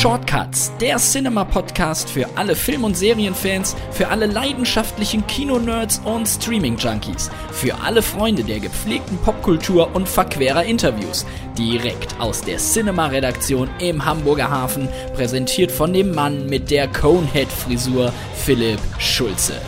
Shortcuts, der Cinema-Podcast für alle Film- und Serienfans, für alle leidenschaftlichen Kino-Nerds und Streaming-Junkies, für alle Freunde der gepflegten Popkultur und verquerer Interviews. Direkt aus der Cinema-Redaktion im Hamburger Hafen, präsentiert von dem Mann mit der Conehead-Frisur, Philipp Schulze.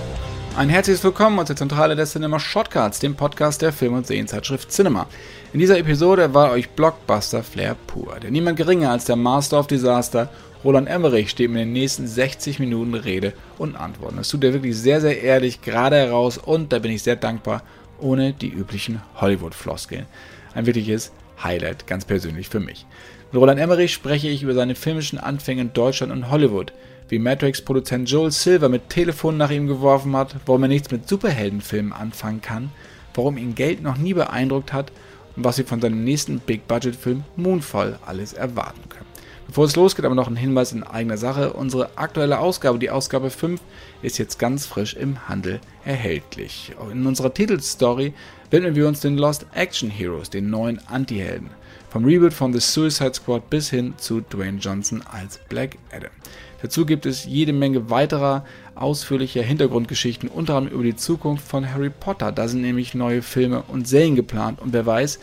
Ein herzliches Willkommen aus der Zentrale der Cinema Shortcuts, dem Podcast der Film- und Serienzeitschrift Cinema. In dieser Episode war euch Blockbuster Flair pur, denn niemand geringer als der Master of Disaster, Roland Emmerich, steht mir in den nächsten 60 Minuten Rede und Antworten. Das tut er wirklich sehr, sehr ehrlich, gerade heraus und da bin ich sehr dankbar, ohne die üblichen Hollywood-Floskeln. Ein wirkliches Highlight, ganz persönlich für mich. Mit Roland Emmerich spreche ich über seine filmischen Anfänge in Deutschland und Hollywood – wie Matrix-Produzent Joel Silver mit Telefon nach ihm geworfen hat, warum er nichts mit Superheldenfilmen anfangen kann, warum ihn Geld noch nie beeindruckt hat und was wir von seinem nächsten Big-Budget-Film Moonfall alles erwarten können. Bevor es losgeht, aber noch ein Hinweis in eigener Sache. Unsere aktuelle Ausgabe, die Ausgabe 5, ist jetzt ganz frisch im Handel erhältlich. In unserer Titelstory widmen wir uns den Lost Action Heroes, den neuen Anti-Helden. Vom Reboot von The Suicide Squad bis hin zu Dwayne Johnson als Black Adam. Dazu gibt es jede Menge weiterer ausführlicher Hintergrundgeschichten, unter anderem über die Zukunft von Harry Potter. Da sind nämlich neue Filme und Serien geplant und wer weiß,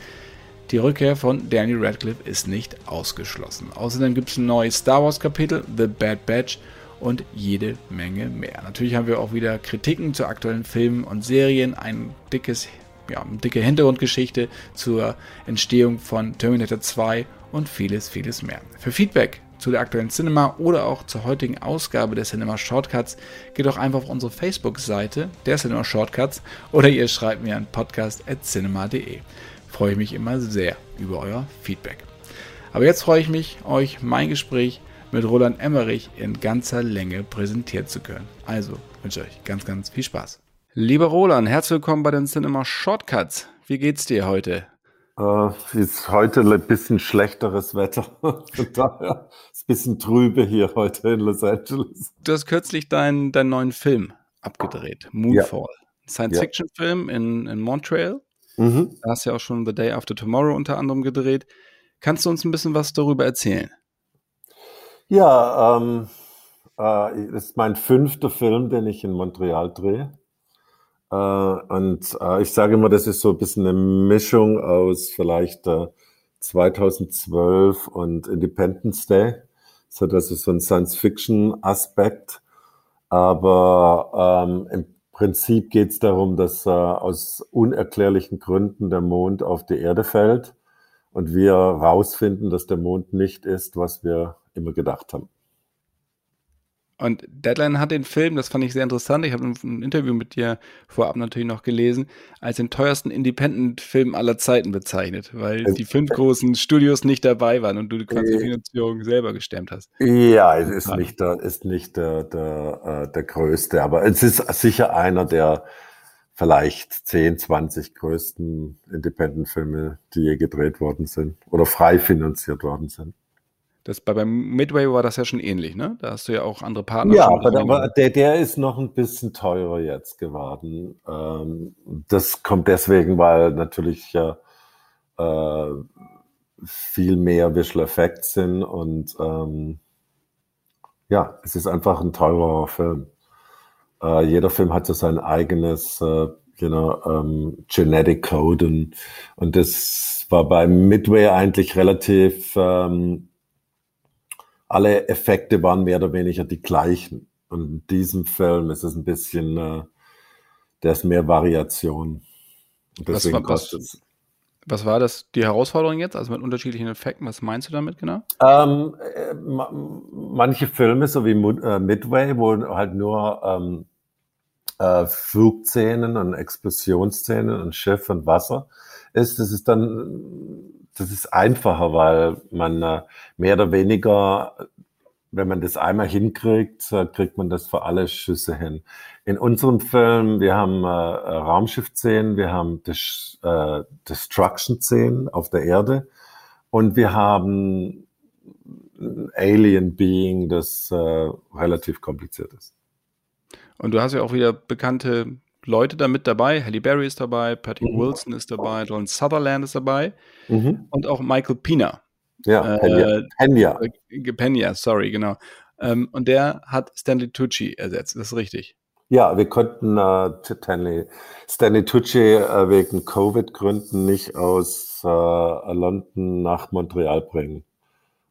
die Rückkehr von Daniel Radcliffe ist nicht ausgeschlossen. Außerdem gibt es ein neues Star Wars Kapitel, The Bad Batch und jede Menge mehr. Natürlich haben wir auch wieder Kritiken zu aktuellen Filmen und Serien, ein dickes, ja, eine dicke Hintergrundgeschichte zur Entstehung von Terminator 2 und vieles, vieles mehr. Für Feedback zu der aktuellen Cinema oder auch zur heutigen Ausgabe der Cinema Shortcuts, geht doch einfach auf unsere Facebook-Seite der Cinema Shortcuts oder ihr schreibt mir an podcast.cinema.de. Freue ich mich immer sehr über euer Feedback. Aber jetzt freue ich mich, euch mein Gespräch mit Roland Emmerich in ganzer Länge präsentieren zu können. Also wünsche ich euch ganz, ganz viel Spaß. Lieber Roland, herzlich willkommen bei den Cinema Shortcuts. Wie geht's dir heute? Uh, ist heute ein bisschen schlechteres Wetter. Von daher ist ein bisschen trübe hier heute in Los Angeles. Du hast kürzlich deinen, deinen neuen Film abgedreht, Moonfall. Ja. Science-Fiction-Film in, in Montreal. Mhm. Da hast du ja auch schon The Day After Tomorrow unter anderem gedreht. Kannst du uns ein bisschen was darüber erzählen? Ja, ähm, äh, ist mein fünfter Film, den ich in Montreal drehe. Äh, und äh, ich sage immer, das ist so ein bisschen eine Mischung aus vielleicht äh, 2012 und Independence Day. So, das ist so ein Science-Fiction-Aspekt. Aber ähm, im Prinzip geht es darum, dass äh, aus unerklärlichen Gründen der Mond auf die Erde fällt und wir rausfinden, dass der Mond nicht ist, was wir immer gedacht haben. Und Deadline hat den Film, das fand ich sehr interessant, ich habe ein Interview mit dir vorab natürlich noch gelesen, als den teuersten Independent-Film aller Zeiten bezeichnet, weil die fünf großen Studios nicht dabei waren und du die Finanzierung selber gestemmt hast. Ja, es ist nicht, der, ist nicht der, der, äh, der größte, aber es ist sicher einer der vielleicht 10, 20 größten Independent-Filme, die je gedreht worden sind oder frei finanziert worden sind. Das, bei beim Midway war das ja schon ähnlich, ne? Da hast du ja auch andere Partner. Ja, aber der, der ist noch ein bisschen teurer jetzt geworden. Ähm, das kommt deswegen, weil natürlich ja äh, viel mehr Visual Effects sind und ähm, ja, es ist einfach ein teurer Film. Äh, jeder Film hat so sein eigenes äh, you know, um, Genetic Code und, und das war bei Midway eigentlich relativ ähm, alle Effekte waren mehr oder weniger die gleichen. Und in diesem Film ist es ein bisschen, äh, da ist mehr Variation. Und deswegen was, war, was, was war das, die Herausforderung jetzt? Also mit unterschiedlichen Effekten, was meinst du damit genau? Ähm, äh, manche Filme, so wie äh, Midway, wo halt nur ähm, äh, Flugszenen und Explosionsszenen und Schiff und Wasser ist, das ist dann das ist einfacher, weil man äh, mehr oder weniger, wenn man das einmal hinkriegt, äh, kriegt man das für alle Schüsse hin. In unserem Film, wir haben äh, Raumschiff-Szenen, wir haben Dis äh, Destruction-Szenen auf der Erde und wir haben ein Alien-Being, das äh, relativ kompliziert ist. Und du hast ja auch wieder bekannte Leute da mit dabei. Halle Berry ist dabei, Patty mhm. Wilson ist dabei, Don Sutherland ist dabei mhm. und auch Michael Pina. Ja. Äh, Pena. Pena, sorry, genau. Ähm, und der hat Stanley Tucci ersetzt, das ist richtig. Ja, wir konnten äh, Stanley, Stanley Tucci äh, wegen Covid-Gründen nicht aus äh, London nach Montreal bringen.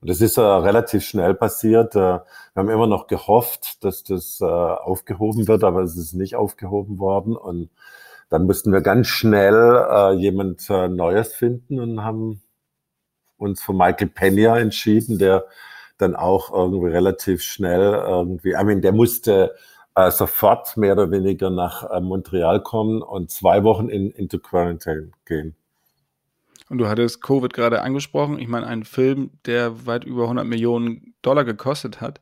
Und das ist äh, relativ schnell passiert. Äh, wir haben immer noch gehofft, dass das äh, aufgehoben wird, aber es ist nicht aufgehoben worden. Und dann mussten wir ganz schnell äh, jemand äh, Neues finden und haben uns für Michael Pena entschieden, der dann auch irgendwie relativ schnell irgendwie, I mean, der musste äh, sofort mehr oder weniger nach äh, Montreal kommen und zwei Wochen in, into Quarantine gehen. Und du hattest Covid gerade angesprochen. Ich meine, ein Film, der weit über 100 Millionen Dollar gekostet hat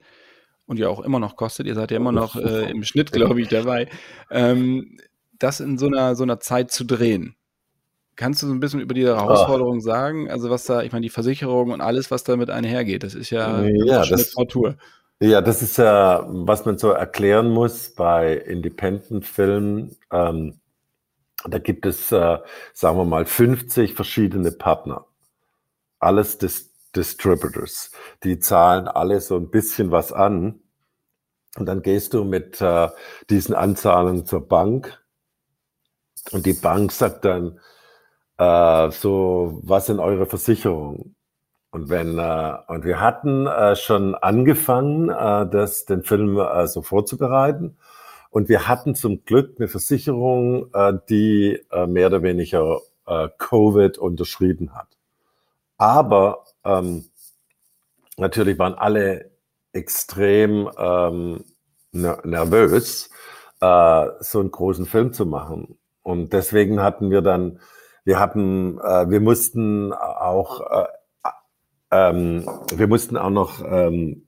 und ja auch immer noch kostet. Ihr seid ja immer noch äh, im Schnitt, glaube ich, dabei. Ähm, das in so einer, so einer Zeit zu drehen. Kannst du so ein bisschen über die Herausforderung oh. sagen? Also was da, ich meine, die Versicherung und alles, was damit einhergeht, das ist ja, ja das, Tour. Ja, das ist ja, was man so erklären muss bei Independent-Filmen. Ähm, da gibt es, äh, sagen wir mal, 50 verschiedene Partner. Alles Dis Distributors. Die zahlen alle so ein bisschen was an. Und dann gehst du mit äh, diesen Anzahlungen zur Bank. Und die Bank sagt dann, äh, so, was sind eure Versicherungen? Und wenn äh, und wir hatten äh, schon angefangen, äh, das den Film äh, so vorzubereiten. Und wir hatten zum Glück eine Versicherung, äh, die äh, mehr oder weniger äh, Covid unterschrieben hat. Aber ähm, natürlich waren alle extrem ähm, nervös, äh, so einen großen Film zu machen. Und deswegen hatten wir dann, wir hatten, äh, wir mussten auch äh, ähm, wir mussten auch noch ähm,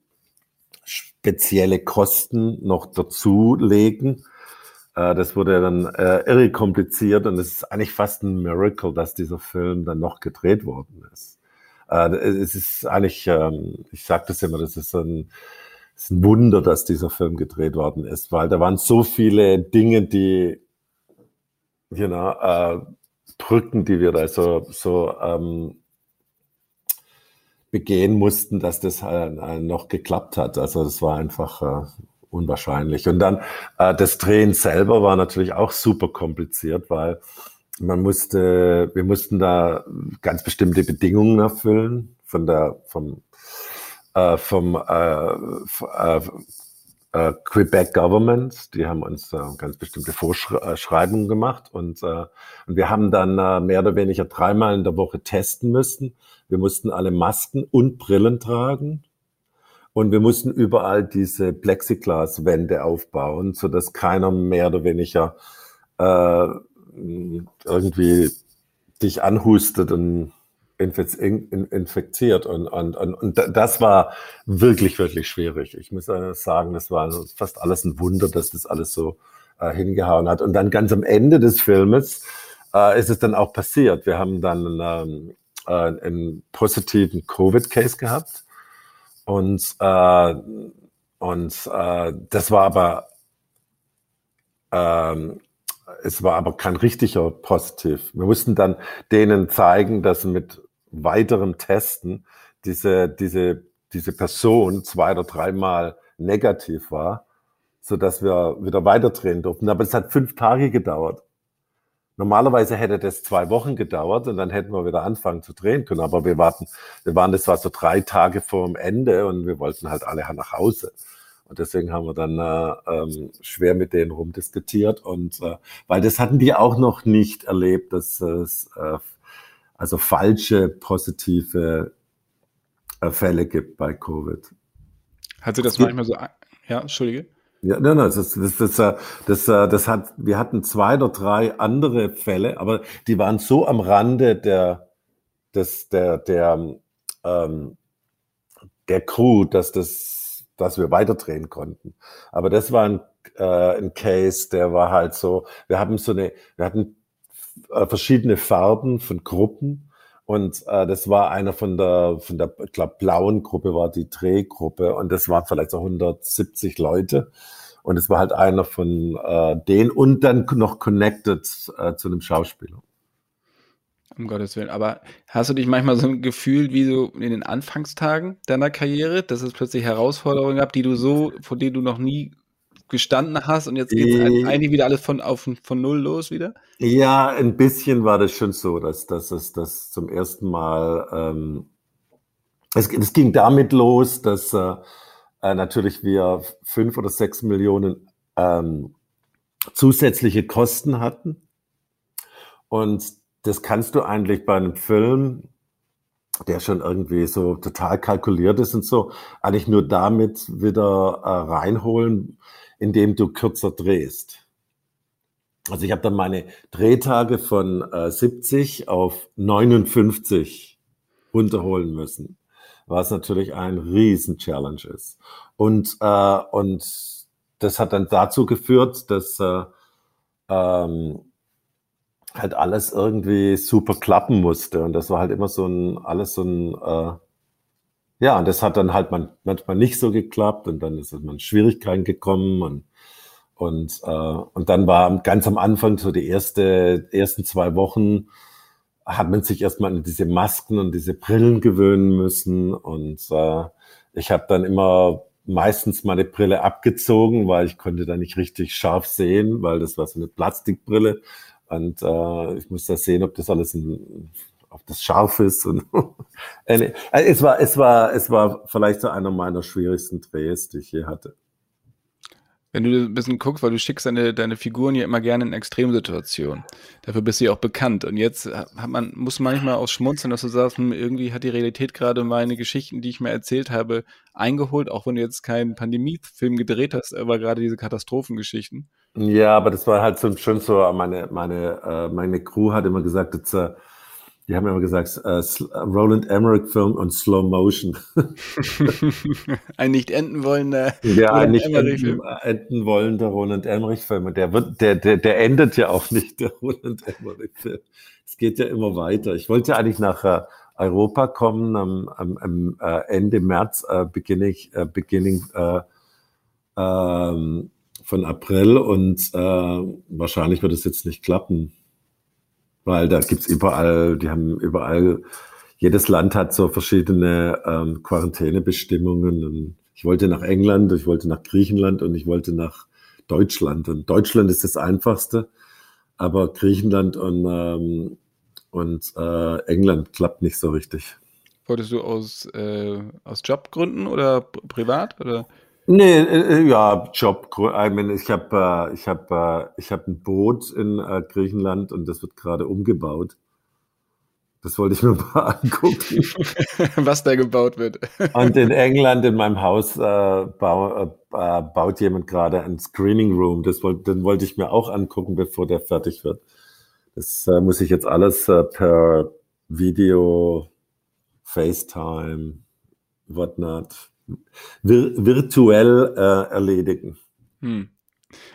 spezielle Kosten noch dazulegen. Äh, das wurde dann äh, irre kompliziert und es ist eigentlich fast ein Miracle, dass dieser Film dann noch gedreht worden ist. Äh, es ist eigentlich, ähm, ich sage das immer, das ist ein, das ist ein Wunder, dass dieser Film gedreht worden ist, weil da waren so viele Dinge, die, you know, äh, Brücken, die wir da so, so ähm, begehen mussten, dass das äh, noch geklappt hat. Also das war einfach äh, unwahrscheinlich. Und dann äh, das Drehen selber war natürlich auch super kompliziert, weil man musste, wir mussten da ganz bestimmte Bedingungen erfüllen von der vom äh, vom äh, äh, äh, Quebec Government, die haben uns äh, ganz bestimmte Vorschreibungen gemacht und, äh, und wir haben dann äh, mehr oder weniger dreimal in der Woche testen müssen wir mussten alle Masken und Brillen tragen. Und wir mussten überall diese Plexiglaswände aufbauen, so dass keiner mehr oder weniger äh, irgendwie dich anhustet und infektiert. Und, und, und, und das war wirklich, wirklich schwierig. Ich muss sagen, das war fast alles ein Wunder, dass das alles so äh, hingehauen hat. Und dann ganz am Ende des Filmes äh, ist es dann auch passiert. Wir haben dann ähm, äh, einen positiven Covid-Case gehabt. Und, äh, und äh, das war aber, ähm, es war aber kein richtiger Positiv. Wir mussten dann denen zeigen, dass mit weiteren Testen diese, diese, diese Person zwei oder dreimal negativ war, so dass wir wieder weiterdrehen durften. Aber es hat fünf Tage gedauert. Normalerweise hätte das zwei Wochen gedauert und dann hätten wir wieder anfangen zu drehen können. Aber wir warten, wir waren, das war so drei Tage vor dem Ende und wir wollten halt alle nach Hause. Und deswegen haben wir dann äh, ähm, schwer mit denen rumdiskutiert. Und äh, weil das hatten die auch noch nicht erlebt, dass es äh, also falsche positive äh, Fälle gibt bei Covid. Hat sie das manchmal so? Ja, entschuldige. Ja, nein, nein, das, das, das, das, das, das hat, wir hatten zwei oder drei andere Fälle, aber die waren so am Rande der, des, der, der, ähm, der Crew, dass das, dass wir weiterdrehen konnten. Aber das war ein, äh, ein Case, der war halt so, wir haben so eine, wir hatten äh, verschiedene Farben von Gruppen und äh, das war einer von der, von der, ich glaube, blauen Gruppe war die Drehgruppe und das waren vielleicht so 170 Leute. Und es war halt einer von äh, denen und dann noch connected äh, zu einem Schauspieler. Um Gottes Willen. Aber hast du dich manchmal so ein Gefühl wie so in den Anfangstagen deiner Karriere, dass es plötzlich Herausforderungen gab, die du so, vor denen du noch nie gestanden hast und jetzt geht es äh, eigentlich wieder alles von, auf, von Null los wieder? Ja, ein bisschen war das schon so, dass, dass es das zum ersten Mal, ähm, es, es ging damit los, dass äh, äh, natürlich wir fünf oder sechs Millionen ähm, zusätzliche Kosten hatten. Und das kannst du eigentlich bei einem Film, der schon irgendwie so total kalkuliert ist und so, eigentlich nur damit wieder äh, reinholen, indem du kürzer drehst. Also ich habe dann meine Drehtage von äh, 70 auf 59 runterholen müssen, was natürlich ein Riesen-Challenge ist. Und, äh, und das hat dann dazu geführt, dass äh, ähm, halt alles irgendwie super klappen musste. Und das war halt immer so ein, alles so ein, äh, ja, und das hat dann halt man, manchmal nicht so geklappt und dann ist man Schwierigkeiten gekommen und und, äh, und dann war ganz am Anfang, so die erste, ersten zwei Wochen, hat man sich erstmal an diese Masken und diese Brillen gewöhnen müssen. Und äh, ich habe dann immer meistens meine Brille abgezogen, weil ich konnte da nicht richtig scharf sehen, weil das war so eine Plastikbrille. Und äh, ich musste sehen, ob das alles ein, ob das scharf ist. Und äh, es war, es war, es war vielleicht so einer meiner schwierigsten Drehs, die ich je hatte wenn du ein bisschen guckst, weil du schickst deine, deine Figuren ja immer gerne in Extremsituationen. Dafür bist du ja auch bekannt. Und jetzt hat man, muss manchmal auch schmunzeln, dass du sagst, hm, irgendwie hat die Realität gerade meine Geschichten, die ich mir erzählt habe, eingeholt, auch wenn du jetzt keinen Pandemiefilm gedreht hast, aber gerade diese Katastrophengeschichten. Ja, aber das war halt so, schon so, meine, meine, äh, meine Crew hat immer gesagt, äh, die haben immer gesagt, äh, Roland Emmerich Film und Slow Motion. ein nicht enden wollender ja, ein nicht enden, enden wollender Roland Emmerich Film. Und der wird, der, der, der endet ja auch nicht, der Roland Emmerich Film. Es geht ja immer weiter. Ich wollte eigentlich nach äh, Europa kommen am, am, am äh, Ende März, äh, beginning, äh, beginning äh, ähm, von April und äh, wahrscheinlich wird es jetzt nicht klappen weil da gibt's überall, die haben überall, jedes Land hat so verschiedene ähm, Quarantänebestimmungen. Und ich wollte nach England, ich wollte nach Griechenland und ich wollte nach Deutschland. Und Deutschland ist das einfachste, aber Griechenland und, ähm, und äh, England klappt nicht so richtig. Wolltest du aus, äh, aus Jobgründen oder privat? Oder? Nee, äh, äh, ja, Job. I mean, ich habe äh, ich hab, äh, ich hab ein Boot in äh, Griechenland und das wird gerade umgebaut. Das wollte ich mir mal angucken. Was da gebaut wird. und in England, in meinem Haus, äh, bau, äh, äh, baut jemand gerade ein Screening Room. Das wollte, den wollte ich mir auch angucken, bevor der fertig wird. Das äh, muss ich jetzt alles äh, per Video, FaceTime, whatnot virtuell äh, erledigen. Hm.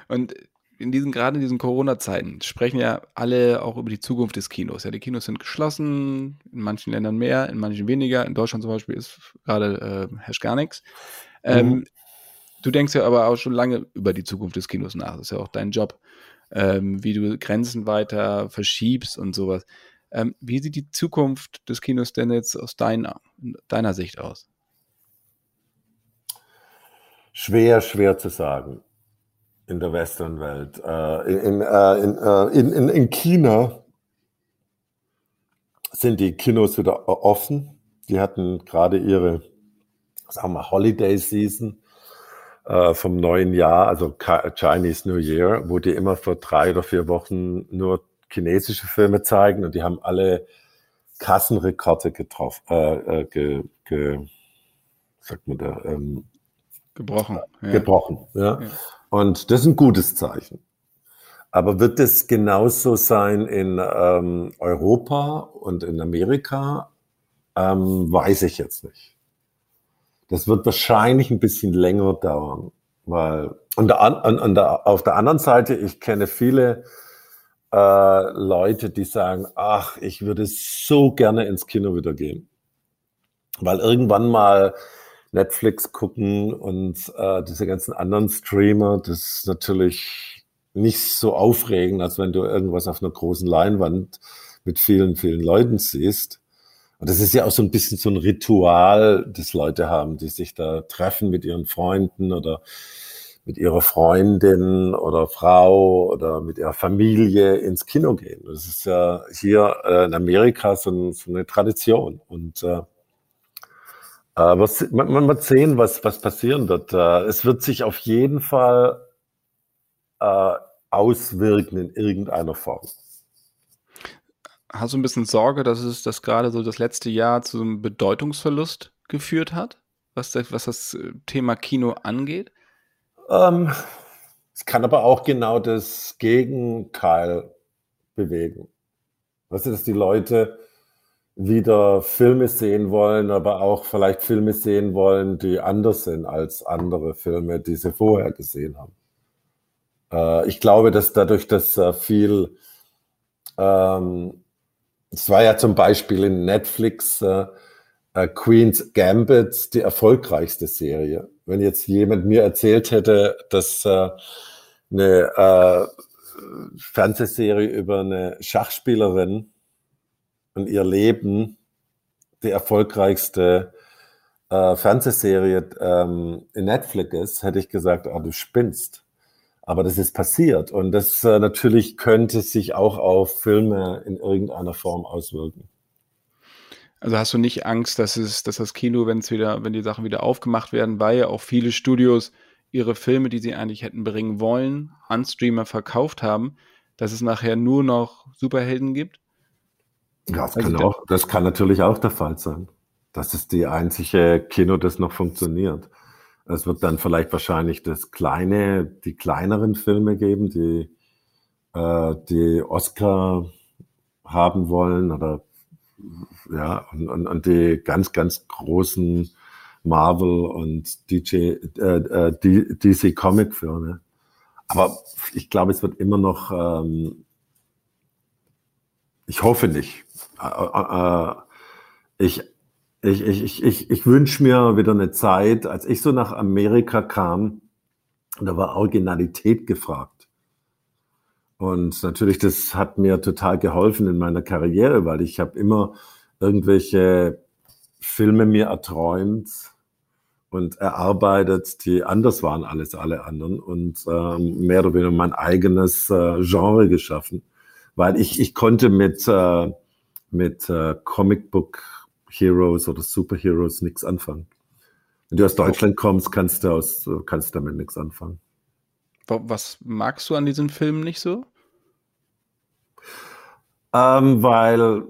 Und in diesen, gerade in diesen Corona-Zeiten sprechen ja alle auch über die Zukunft des Kinos. Ja, die Kinos sind geschlossen, in manchen Ländern mehr, in manchen weniger. In Deutschland zum Beispiel ist gerade äh, herrscht gar nichts. Ähm, mhm. Du denkst ja aber auch schon lange über die Zukunft des Kinos nach. Das ist ja auch dein Job, ähm, wie du Grenzen weiter verschiebst und sowas. Ähm, wie sieht die Zukunft des Kinos denn jetzt aus deiner, deiner Sicht aus? Schwer, schwer zu sagen in der Western-Welt. Äh, in, äh, äh, in, in, in China sind die Kinos wieder offen. Die hatten gerade ihre, sagen wir, Holiday Season vom neuen Jahr, also Chinese New Year, wo die immer für drei oder vier Wochen nur chinesische Filme zeigen und die haben alle Kassenrekorde getroffen, äh, äh, ge, ge, sagt man da, ähm, Gebrochen. Ja. Gebrochen, ja. ja. Und das ist ein gutes Zeichen. Aber wird es genauso sein in ähm, Europa und in Amerika? Ähm, weiß ich jetzt nicht. Das wird wahrscheinlich ein bisschen länger dauern, weil und der, an, an der, auf der anderen Seite, ich kenne viele äh, Leute, die sagen, ach, ich würde so gerne ins Kino wieder gehen, weil irgendwann mal Netflix gucken und äh, diese ganzen anderen Streamer, das ist natürlich nicht so aufregend, als wenn du irgendwas auf einer großen Leinwand mit vielen, vielen Leuten siehst. Und das ist ja auch so ein bisschen so ein Ritual, das Leute haben, die sich da treffen mit ihren Freunden oder mit ihrer Freundin oder Frau oder mit ihrer Familie ins Kino gehen. Das ist ja hier äh, in Amerika so, eine Tradition. Und äh, äh, was, man, man wird sehen, was, was passieren wird. Äh, es wird sich auf jeden Fall äh, auswirken in irgendeiner Form. Hast du ein bisschen Sorge, dass es das gerade so das letzte Jahr zu einem Bedeutungsverlust geführt hat, was das, was das äh, Thema Kino angeht? Ähm, es kann aber auch genau das Gegenteil bewegen. Weißt du, dass die Leute wieder Filme sehen wollen, aber auch vielleicht Filme sehen wollen, die anders sind als andere Filme, die sie vorher gesehen haben. Äh, ich glaube, dass dadurch, dass äh, viel, ähm, es war ja zum Beispiel in Netflix äh, äh, Queen's Gambit die erfolgreichste Serie. Wenn jetzt jemand mir erzählt hätte, dass äh, eine äh, Fernsehserie über eine Schachspielerin und ihr Leben die erfolgreichste äh, Fernsehserie ähm, in Netflix ist, hätte ich gesagt, ah, du spinnst. Aber das ist passiert und das äh, natürlich könnte sich auch auf Filme in irgendeiner Form auswirken. Also hast du nicht Angst, dass es, dass das Kino, wenn es wieder, wenn die Sachen wieder aufgemacht werden, weil ja auch viele Studios ihre Filme, die sie eigentlich hätten bringen wollen, an Streamer verkauft haben, dass es nachher nur noch Superhelden gibt? Ja, das, also kann auch, das kann natürlich auch der Fall sein. Das ist die einzige Kino, das noch funktioniert. Es wird dann vielleicht wahrscheinlich das kleine, die kleineren Filme geben, die äh, die Oscar haben wollen oder ja und, und, und die ganz ganz großen Marvel und DJ, äh, äh, DC Comic Filme. Aber ich glaube, es wird immer noch ähm, ich hoffe nicht. Ich, ich, ich, ich, ich wünsche mir wieder eine Zeit, als ich so nach Amerika kam, da war Originalität gefragt. Und natürlich, das hat mir total geholfen in meiner Karriere, weil ich habe immer irgendwelche Filme mir erträumt und erarbeitet, die anders waren als alle anderen und ähm, mehr oder weniger mein eigenes äh, Genre geschaffen weil ich, ich konnte mit, äh, mit äh, Comic Book Heroes oder Superheroes nichts anfangen. Wenn du aus Deutschland kommst, kannst du, aus, kannst du damit nichts anfangen. Was magst du an diesen Filmen nicht so? Ähm, weil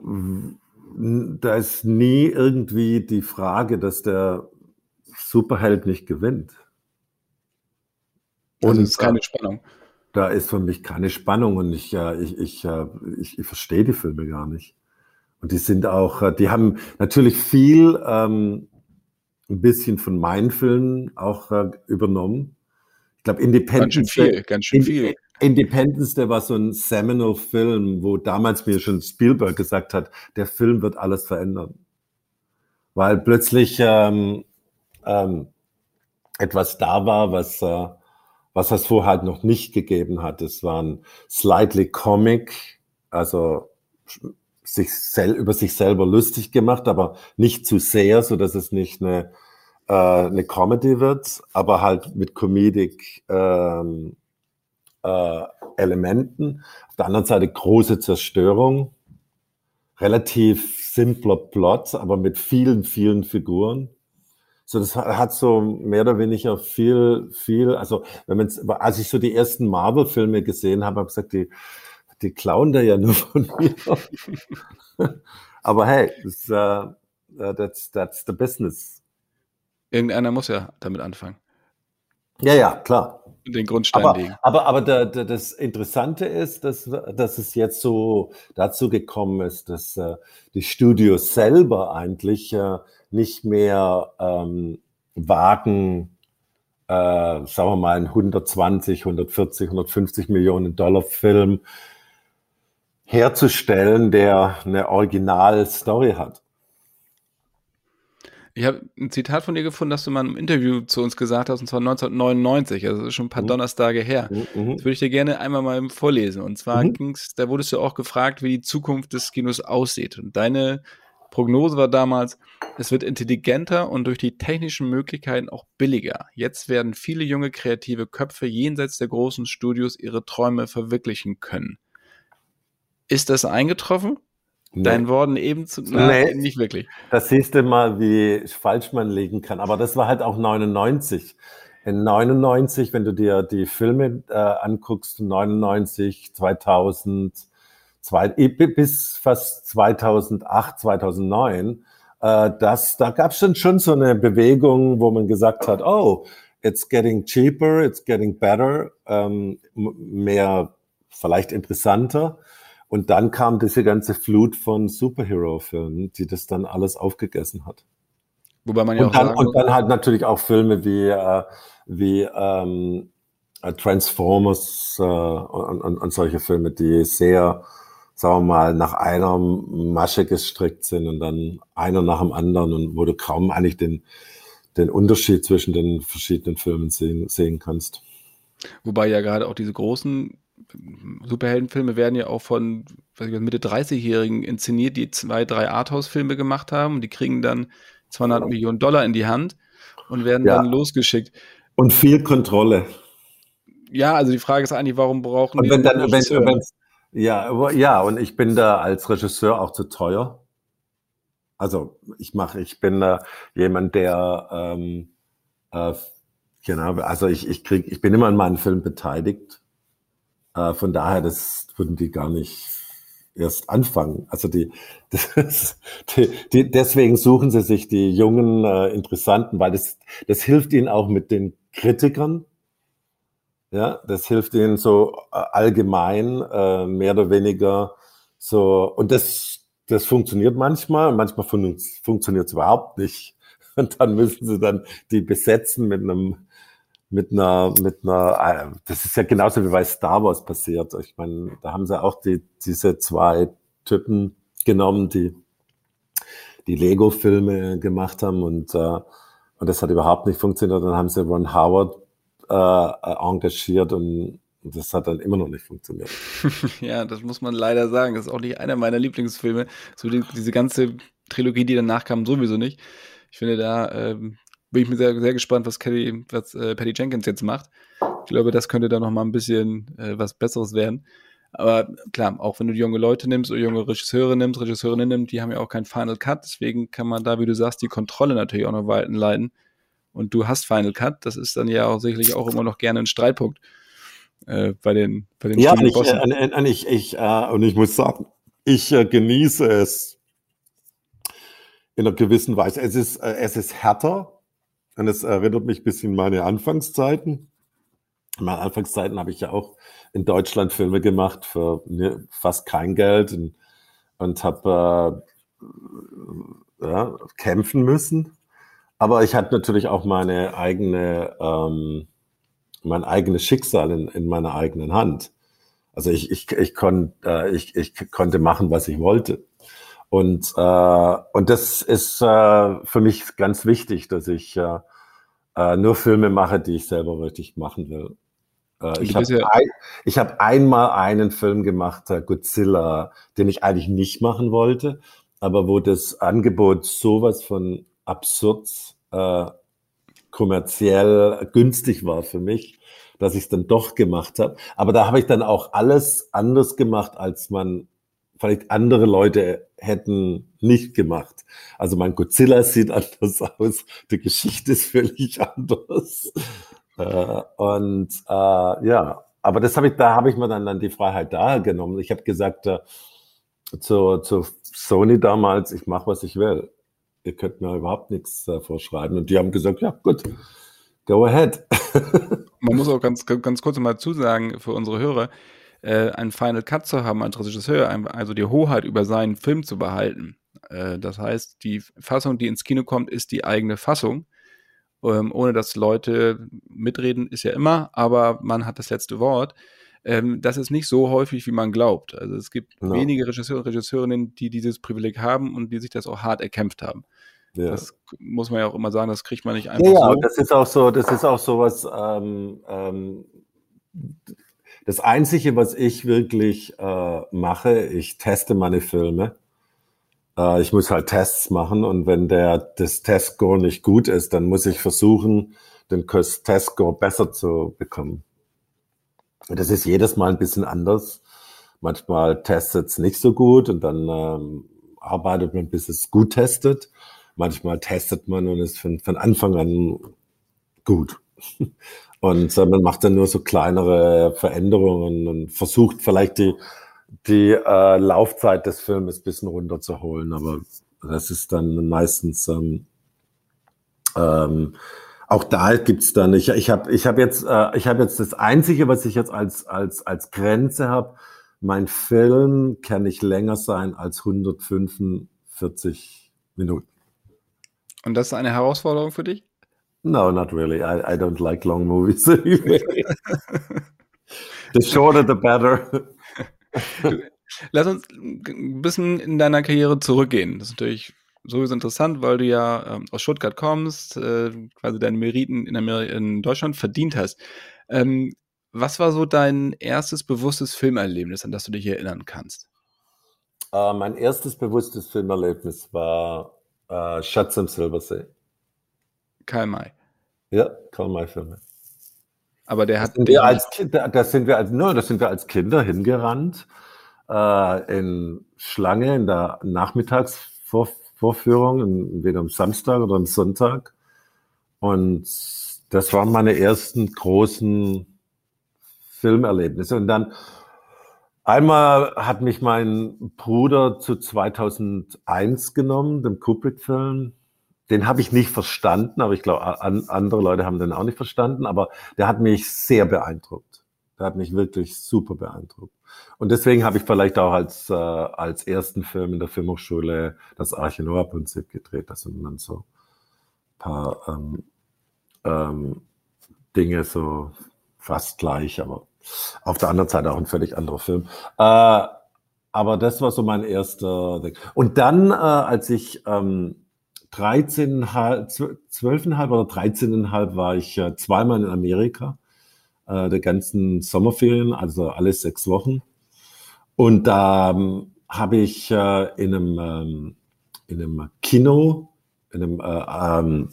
da ist nie irgendwie die Frage, dass der Superheld nicht gewinnt. Also Und es ist keine Spannung da ist für mich keine Spannung und ich, äh, ich, ich, äh, ich, ich verstehe die Filme gar nicht. Und die sind auch, äh, die haben natürlich viel, ähm, ein bisschen von meinen Filmen auch äh, übernommen. Ich glaube, Independence. Ganz schön viel, ganz schön viel. Independence, der war so ein seminal Film, wo damals mir schon Spielberg gesagt hat, der Film wird alles verändern. Weil plötzlich ähm, ähm, etwas da war, was äh, was es vorher halt noch nicht gegeben hat. Es waren slightly comic, also sich sel über sich selber lustig gemacht, aber nicht zu sehr, so dass es nicht eine, äh, eine Comedy wird, aber halt mit Comedic ähm, äh, Elementen. Auf der anderen Seite große Zerstörung, relativ simpler Plot, aber mit vielen, vielen Figuren. So, das hat so mehr oder weniger viel, viel, also wenn man als ich so die ersten Marvel-Filme gesehen habe, habe ich gesagt, die, die klauen da ja nur von mir. Aber hey, das, uh, that's, that's the business. Irgendeiner muss ja damit anfangen. Ja, ja, klar. Den Grundstein aber, legen. Aber, aber der, der, das Interessante ist, dass, dass es jetzt so dazu gekommen ist, dass äh, die Studios selber eigentlich äh, nicht mehr ähm, wagen, äh, sagen wir mal, einen 120, 140, 150 Millionen Dollar Film herzustellen, der eine Original-Story hat. Ich habe ein Zitat von dir gefunden, das du mal im Interview zu uns gesagt hast, und zwar 1999, also das ist schon ein paar mhm. Donnerstage her. Mhm. mhm. Das würde ich dir gerne einmal mal vorlesen. Und zwar mhm. ging's, da wurdest du auch gefragt, wie die Zukunft des Kinos aussieht. Und deine Prognose war damals, es wird intelligenter und durch die technischen Möglichkeiten auch billiger. Jetzt werden viele junge kreative Köpfe jenseits der großen Studios ihre Träume verwirklichen können. Ist das eingetroffen? Nee. Deinen Worten eben zu, na, nee, nicht wirklich. Das siehst du mal, wie falsch man legen kann. Aber das war halt auch 99. In 99, wenn du dir die Filme äh, anguckst, 99, 2000, zwei, bis fast 2008, 2009, äh, das, da gab es schon, schon so eine Bewegung, wo man gesagt hat, oh, it's getting cheaper, it's getting better, ähm, mehr vielleicht interessanter. Und dann kam diese ganze Flut von Superhero-Filmen, die das dann alles aufgegessen hat. Wobei man ja und auch dann, sagen Und dann halt natürlich auch Filme wie, äh, wie ähm, äh, Transformers äh, und, und, und solche Filme, die sehr, sagen wir mal, nach einer Masche gestrickt sind und dann einer nach dem anderen und wo du kaum eigentlich den, den Unterschied zwischen den verschiedenen Filmen sehen, sehen kannst. Wobei ja gerade auch diese großen Superheldenfilme werden ja auch von Mitte 30-Jährigen inszeniert, die zwei, drei Arthouse-Filme gemacht haben und die kriegen dann 200 Millionen Dollar in die Hand und werden ja. dann losgeschickt. Und viel Kontrolle. Ja, also die Frage ist eigentlich, warum brauchen und wenn dann, wenn, wenn, ja, ja, und ich bin da als Regisseur auch zu teuer. Also ich mache, ich bin äh, jemand, der ähm, äh, genau, also ich, ich krieg, ich bin immer in meinen Filmen beteiligt äh, von daher, das würden die gar nicht erst anfangen. Also die, das, die, die deswegen suchen sie sich die jungen äh, Interessanten, weil das, das hilft ihnen auch mit den Kritikern. Ja, das hilft ihnen so äh, allgemein, äh, mehr oder weniger so, und das, das funktioniert manchmal, manchmal fun funktioniert es überhaupt nicht. Und dann müssen sie dann die besetzen mit einem mit einer, mit einer, äh, das ist ja genauso wie bei Star Wars passiert. Ich meine, da haben sie auch die, diese zwei Typen genommen, die die Lego-Filme gemacht haben und, äh, und das hat überhaupt nicht funktioniert. Dann haben sie Ron Howard äh, engagiert und das hat dann immer noch nicht funktioniert. ja, das muss man leider sagen. Das ist auch nicht einer meiner Lieblingsfilme. So die, diese ganze Trilogie, die danach kam, sowieso nicht. Ich finde, da ähm, bin ich mir sehr, sehr gespannt, was, Kelly, was äh, Patty Jenkins jetzt macht. Ich glaube, das könnte da noch mal ein bisschen äh, was Besseres werden. Aber klar, auch wenn du junge Leute nimmst oder junge Regisseure nimmst, Regisseurinnen nimmst, die haben ja auch keinen Final Cut. Deswegen kann man da, wie du sagst, die Kontrolle natürlich auch noch weiten leiten. Und du hast Final Cut. Das ist dann ja auch sicherlich auch immer noch gerne ein Streitpunkt äh, bei den, bei den Ja, ich, äh, ich, ich, äh, und ich muss sagen, ich äh, genieße es in einer gewissen Weise. Es ist, äh, es ist härter, und es erinnert mich ein bisschen an meine Anfangszeiten. In meinen Anfangszeiten habe ich ja auch in Deutschland Filme gemacht für ne, fast kein Geld und, und habe äh, ja, kämpfen müssen. Aber ich hatte natürlich auch meine eigene, ähm, mein eigenes Schicksal in, in meiner eigenen Hand. Also ich, ich, ich, kon, äh, ich, ich konnte machen, was ich wollte. Und, äh, und das ist äh, für mich ganz wichtig, dass ich äh, äh, nur Filme mache, die ich selber richtig machen will. Äh, ich habe ja ein, hab einmal einen Film gemacht, äh, Godzilla, den ich eigentlich nicht machen wollte, aber wo das Angebot sowas von absurd äh, kommerziell günstig war für mich, dass ich es dann doch gemacht habe. Aber da habe ich dann auch alles anders gemacht, als man vielleicht andere Leute hätten nicht gemacht. Also mein Godzilla sieht anders aus, die Geschichte ist völlig anders. Äh, und äh, ja, aber das habe ich, da habe ich mir dann, dann die Freiheit da genommen. Ich habe gesagt äh, zu, zu Sony damals, ich mache, was ich will. Ihr könnt mir überhaupt nichts äh, vorschreiben. Und die haben gesagt, ja gut, go ahead. Man muss auch ganz, ganz kurz mal zusagen für unsere Hörer, äh, einen Final Cut zu haben als Regisseur, also die Hoheit über seinen Film zu behalten. Äh, das heißt, die Fassung, die ins Kino kommt, ist die eigene Fassung. Ähm, ohne dass Leute mitreden, ist ja immer, aber man hat das letzte Wort. Ähm, das ist nicht so häufig, wie man glaubt. Also es gibt ja. wenige Regisseure und Regisseurinnen, die dieses Privileg haben und die sich das auch hart erkämpft haben. Ja. Das muss man ja auch immer sagen, das kriegt man nicht einfach ja, so. Das ist auch so, das ist auch so was, ähm, ähm, das Einzige, was ich wirklich äh, mache, ich teste meine Filme. Äh, ich muss halt Tests machen und wenn der das Testscore nicht gut ist, dann muss ich versuchen, den Testscore besser zu bekommen. Und das ist jedes Mal ein bisschen anders. Manchmal testet es nicht so gut und dann ähm, arbeitet man, bis es gut testet. Manchmal testet man und ist von, von Anfang an gut. Und äh, man macht dann nur so kleinere Veränderungen und versucht vielleicht die, die äh, Laufzeit des Filmes ein bisschen runterzuholen. Aber das ist dann meistens ähm, ähm, auch da gibt's dann, ich, ich habe ich hab jetzt, äh, ich hab jetzt das Einzige, was ich jetzt als, als, als Grenze habe, mein Film kann nicht länger sein als 145 Minuten. Und das ist eine Herausforderung für dich? No, not really. I, I don't like long movies anyway. the shorter, the better. Lass uns ein bisschen in deiner Karriere zurückgehen. Das ist natürlich sowieso interessant, weil du ja ähm, aus Stuttgart kommst, äh, quasi deine Meriten in, Amer in Deutschland verdient hast. Ähm, was war so dein erstes bewusstes Filmerlebnis, an das du dich erinnern kannst? Uh, mein erstes bewusstes Filmerlebnis war uh, Schatz im Silbersee. Karl May. Ja, Karl May-Filme. Aber der hat. Das sind wir als Kinder, das sind wir als, no, das sind wir als Kinder hingerannt äh, in Schlange in der Nachmittagsvorführung, entweder am Samstag oder am Sonntag. Und das waren meine ersten großen Filmerlebnisse. Und dann einmal hat mich mein Bruder zu 2001 genommen, dem Kubrick-Film den habe ich nicht verstanden, aber ich glaube, an, andere Leute haben den auch nicht verstanden, aber der hat mich sehr beeindruckt. Der hat mich wirklich super beeindruckt. Und deswegen habe ich vielleicht auch als, äh, als ersten Film in der Filmhochschule das Arche Noah-Prinzip gedreht. Das sind dann so paar ähm, ähm, Dinge so fast gleich, aber auf der anderen Seite auch ein völlig anderer Film. Äh, aber das war so mein erster Ding. Und dann, äh, als ich ähm, 13,5, 12,5 oder 13,5 war ich äh, zweimal in Amerika, äh, der ganzen Sommerferien, also alle sechs Wochen. Und da ähm, habe ich äh, in, einem, ähm, in einem Kino, in einem, äh, ähm,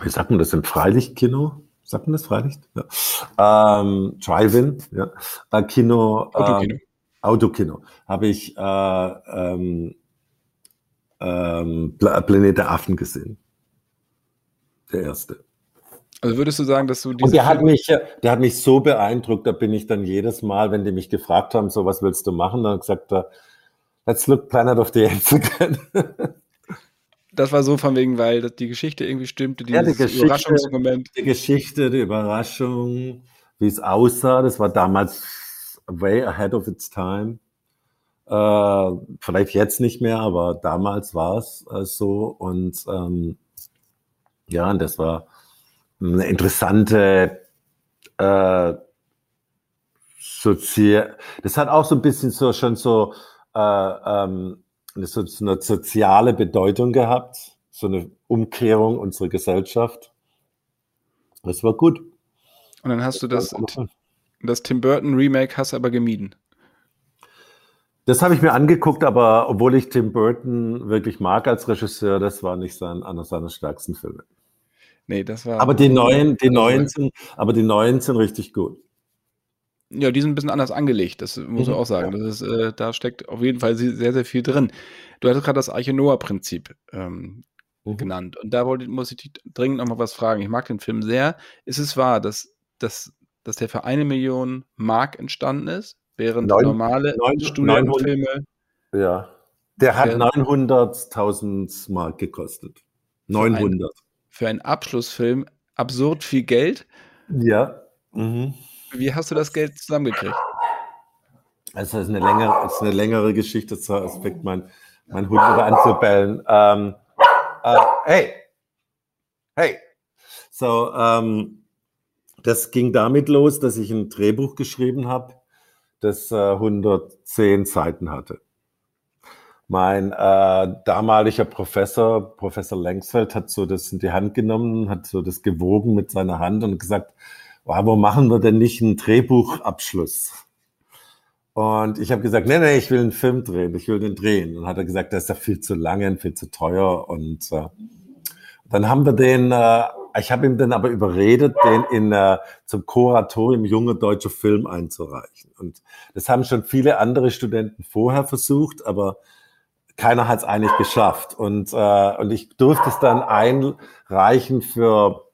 wie sagt man das, im Freilichtkino? Sagt man das Freilicht? Ja. Ähm, Drive-In, ja. Äh, Kino. Autokino. Äh, Autokino. Habe ich äh, ähm, ähm, Planet der Affen gesehen. Der erste. Also würdest du sagen, dass du diese. Und der hat mich, der hat mich so beeindruckt, da bin ich dann jedes Mal, wenn die mich gefragt haben, so was willst du machen, dann gesagt, let's look Planet of the Apes again. Das war so von wegen, weil die Geschichte irgendwie stimmte, dieses ja, die Geschichte, Überraschungsmoment. Die Geschichte, die Überraschung, wie es aussah, das war damals way ahead of its time. Äh, vielleicht jetzt nicht mehr, aber damals war es äh, so. Und ähm, ja, und das war eine interessante äh, sozial. Das hat auch so ein bisschen so schon so äh, ähm, eine, so eine soziale Bedeutung gehabt, so eine Umkehrung unserer Gesellschaft. Das war gut. Und dann hast du das, das Tim Burton Remake hast aber gemieden. Das habe ich mir angeguckt, aber obwohl ich Tim Burton wirklich mag als Regisseur, das war nicht sein, einer seiner stärksten Filme. Nee, das war. Aber die neuen, die neuen sind, aber die neuen sind richtig gut. Ja, die sind ein bisschen anders angelegt, das muss man mhm, auch sagen. Ja. Das ist, äh, da steckt auf jeden Fall sehr, sehr viel drin. Du hattest gerade das Arche Noah-Prinzip ähm, mhm. genannt. Und da wollte, muss ich dich dringend noch mal was fragen. Ich mag den Film sehr. Ist es wahr, dass, dass, dass der für eine Million Mark entstanden ist? Während Neun, normale neun, Studienfilme. Ja. Der hat 900.000 Mark gekostet. 900. Für, ein, für einen Abschlussfilm absurd viel Geld. Ja. Mhm. Wie hast du das Geld zusammengekriegt? Also, das ist eine längere, ist eine längere Geschichte. Das fängt mein, mein Hund wieder anzubellen. Ähm, äh, hey! Hey! So, ähm, das ging damit los, dass ich ein Drehbuch geschrieben habe das äh, 110 Seiten hatte. mein äh, damaliger Professor, Professor Lengsfeld, hat so das in die Hand genommen, hat so das gewogen mit seiner Hand und gesagt, wo machen wir denn nicht einen Drehbuchabschluss? Und ich habe gesagt, nee, nee, ich will einen Film drehen, ich will den drehen. Und hat er gesagt, das ist ja viel zu lange, viel zu teuer. Und äh, dann haben wir den, äh, ich habe ihm dann aber überredet, den in äh, zum Kuratorium Junge Deutsche Film einzureichen. Und das haben schon viele andere Studenten vorher versucht, aber keiner hat es eigentlich geschafft. Und, äh, und ich durfte es dann einreichen für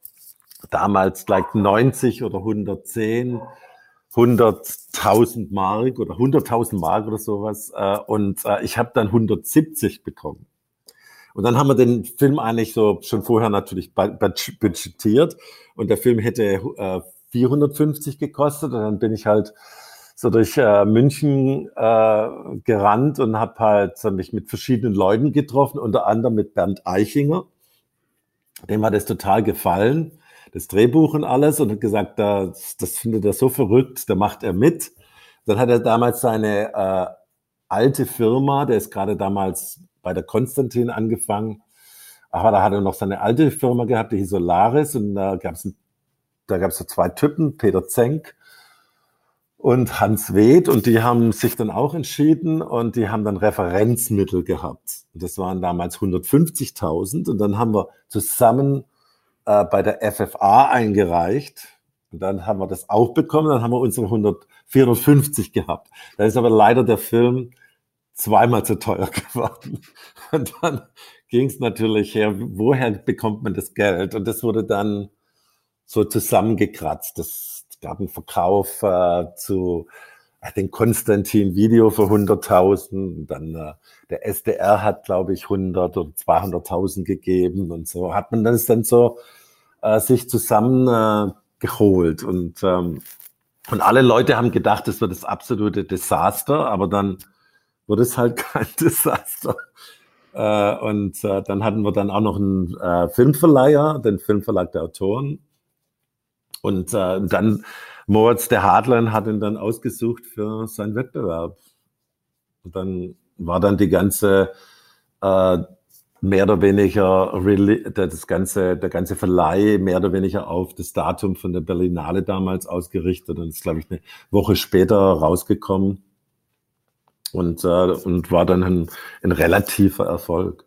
damals gleich 90 oder 110 100.000 Mark oder 100.000 Mark oder sowas. Äh, und äh, ich habe dann 170 bekommen. Und dann haben wir den Film eigentlich so schon vorher natürlich budgetiert. Und der Film hätte äh, 450 gekostet. Und dann bin ich halt so durch äh, München äh, gerannt und habe halt mich mit verschiedenen Leuten getroffen, unter anderem mit Bernd Eichinger. Dem hat es total gefallen das Drehbuch und alles und hat gesagt, das, das findet er so verrückt, da macht er mit. Dann hat er damals seine äh, alte Firma, der ist gerade damals bei der Konstantin angefangen, aber da hat er noch seine alte Firma gehabt, die hieß Solaris und da gab es da gab's so zwei Typen, Peter Zenk und Hans Weth und die haben sich dann auch entschieden und die haben dann Referenzmittel gehabt. Und das waren damals 150.000 und dann haben wir zusammen äh, bei der FFA eingereicht. Und dann haben wir das auch bekommen, dann haben wir unsere 100, 450 gehabt. Da ist aber leider der Film zweimal zu teuer geworden. Und dann ging es natürlich her, woher bekommt man das Geld? Und das wurde dann so zusammengekratzt. Es gab einen Verkauf äh, zu den Konstantin Video für 100.000. Dann äh, der SDR hat, glaube ich, 100 oder 200.000 gegeben und so hat man das dann so äh, sich zusammen äh, und ähm, und alle Leute haben gedacht, das wird das absolute Desaster, aber dann wurde es halt kein Desaster. Äh, und äh, dann hatten wir dann auch noch einen äh, Filmverleiher, den Filmverlag der Autoren. Und äh, dann Moritz der Hadlern hat ihn dann ausgesucht für seinen Wettbewerb. Und dann war dann die ganze äh, mehr oder weniger das ganze, der ganze Verleih mehr oder weniger auf das Datum von der Berlinale damals ausgerichtet und ist, glaube ich, eine Woche später rausgekommen und, äh, und war dann ein, ein relativer Erfolg.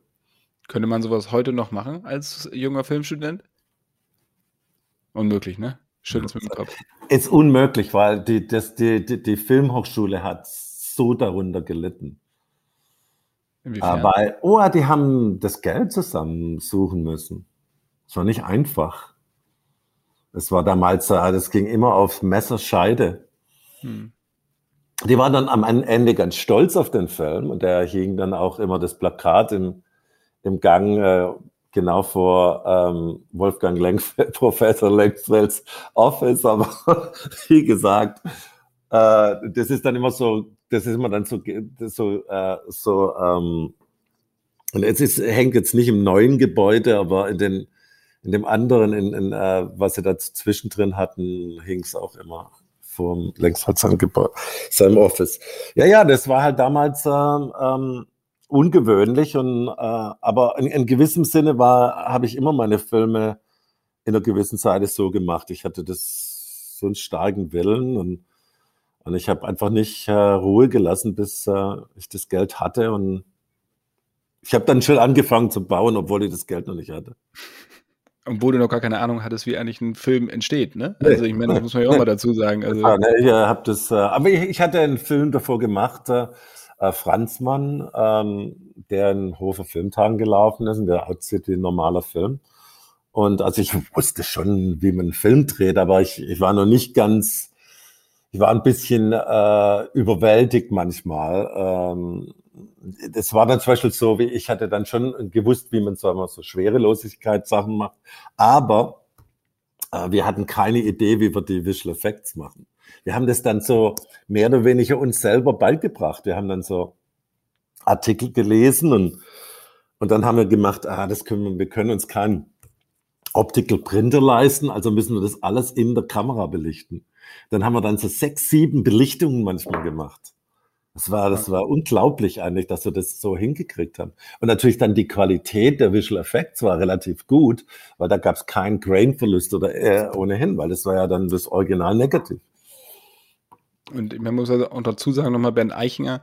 Könnte man sowas heute noch machen als junger Filmstudent? Unmöglich, ne? Schüttelst mit dem Kopf. Ist unmöglich, weil die, das, die, die, die Filmhochschule hat so darunter gelitten. Inwiefern? Aber, oh, die haben das Geld zusammensuchen müssen. Es war nicht einfach. Es war damals, äh, das ging immer auf Messerscheide. Hm. Die waren dann am Ende ganz stolz auf den Film und der hing dann auch immer das Plakat im, im Gang äh, genau vor ähm, Wolfgang Lengsfeld, Professor Lengsfelds Office, aber wie gesagt, äh, das ist dann immer so, das ist immer dann so, so, äh, so ähm, und jetzt ist, hängt jetzt nicht im neuen Gebäude, aber in den in dem anderen, in, in äh, was sie da zwischendrin hatten, hing es auch immer vor Längsfeld seinem Office. Ja, ja, das war halt damals ähm, ähm, ungewöhnlich und äh, aber in, in gewissem Sinne war habe ich immer meine Filme in einer gewissen Seite so gemacht. Ich hatte das so einen starken Willen und und ich habe einfach nicht äh, Ruhe gelassen, bis äh, ich das Geld hatte und ich habe dann schon angefangen zu bauen, obwohl ich das Geld noch nicht hatte. Obwohl du noch gar keine Ahnung hattest, wie eigentlich ein Film entsteht, ne? Also ich meine, das muss man ja auch mal dazu sagen. Also. Ja, ne, ich äh, habe das, äh, aber ich, ich, hatte einen Film davor gemacht, äh, äh, Franzmann, ähm, der in Hofer Filmtagen gelaufen ist, und der aussieht wie ein normaler Film. Und also ich wusste schon, wie man einen Film dreht, aber ich, ich war noch nicht ganz, ich war ein bisschen äh, überwältigt manchmal. Ähm, das war dann zum Beispiel so, wie ich hatte dann schon gewusst, wie man so, immer so Schwerelosigkeit-Sachen macht, aber äh, wir hatten keine Idee, wie wir die Visual Effects machen wir haben das dann so mehr oder weniger uns selber beigebracht. Wir haben dann so Artikel gelesen und, und dann haben wir gemacht, ah, das können wir, wir können uns keinen Optical Printer leisten, also müssen wir das alles in der Kamera belichten. Dann haben wir dann so sechs, sieben Belichtungen manchmal gemacht. Das war, das war unglaublich eigentlich, dass wir das so hingekriegt haben. Und natürlich dann die Qualität der Visual Effects war relativ gut, weil da gab es keinen Grain-Verlust oder äh, ohnehin, weil das war ja dann das Original negativ. Und man muss also auch dazu sagen, nochmal Bernd Eichinger,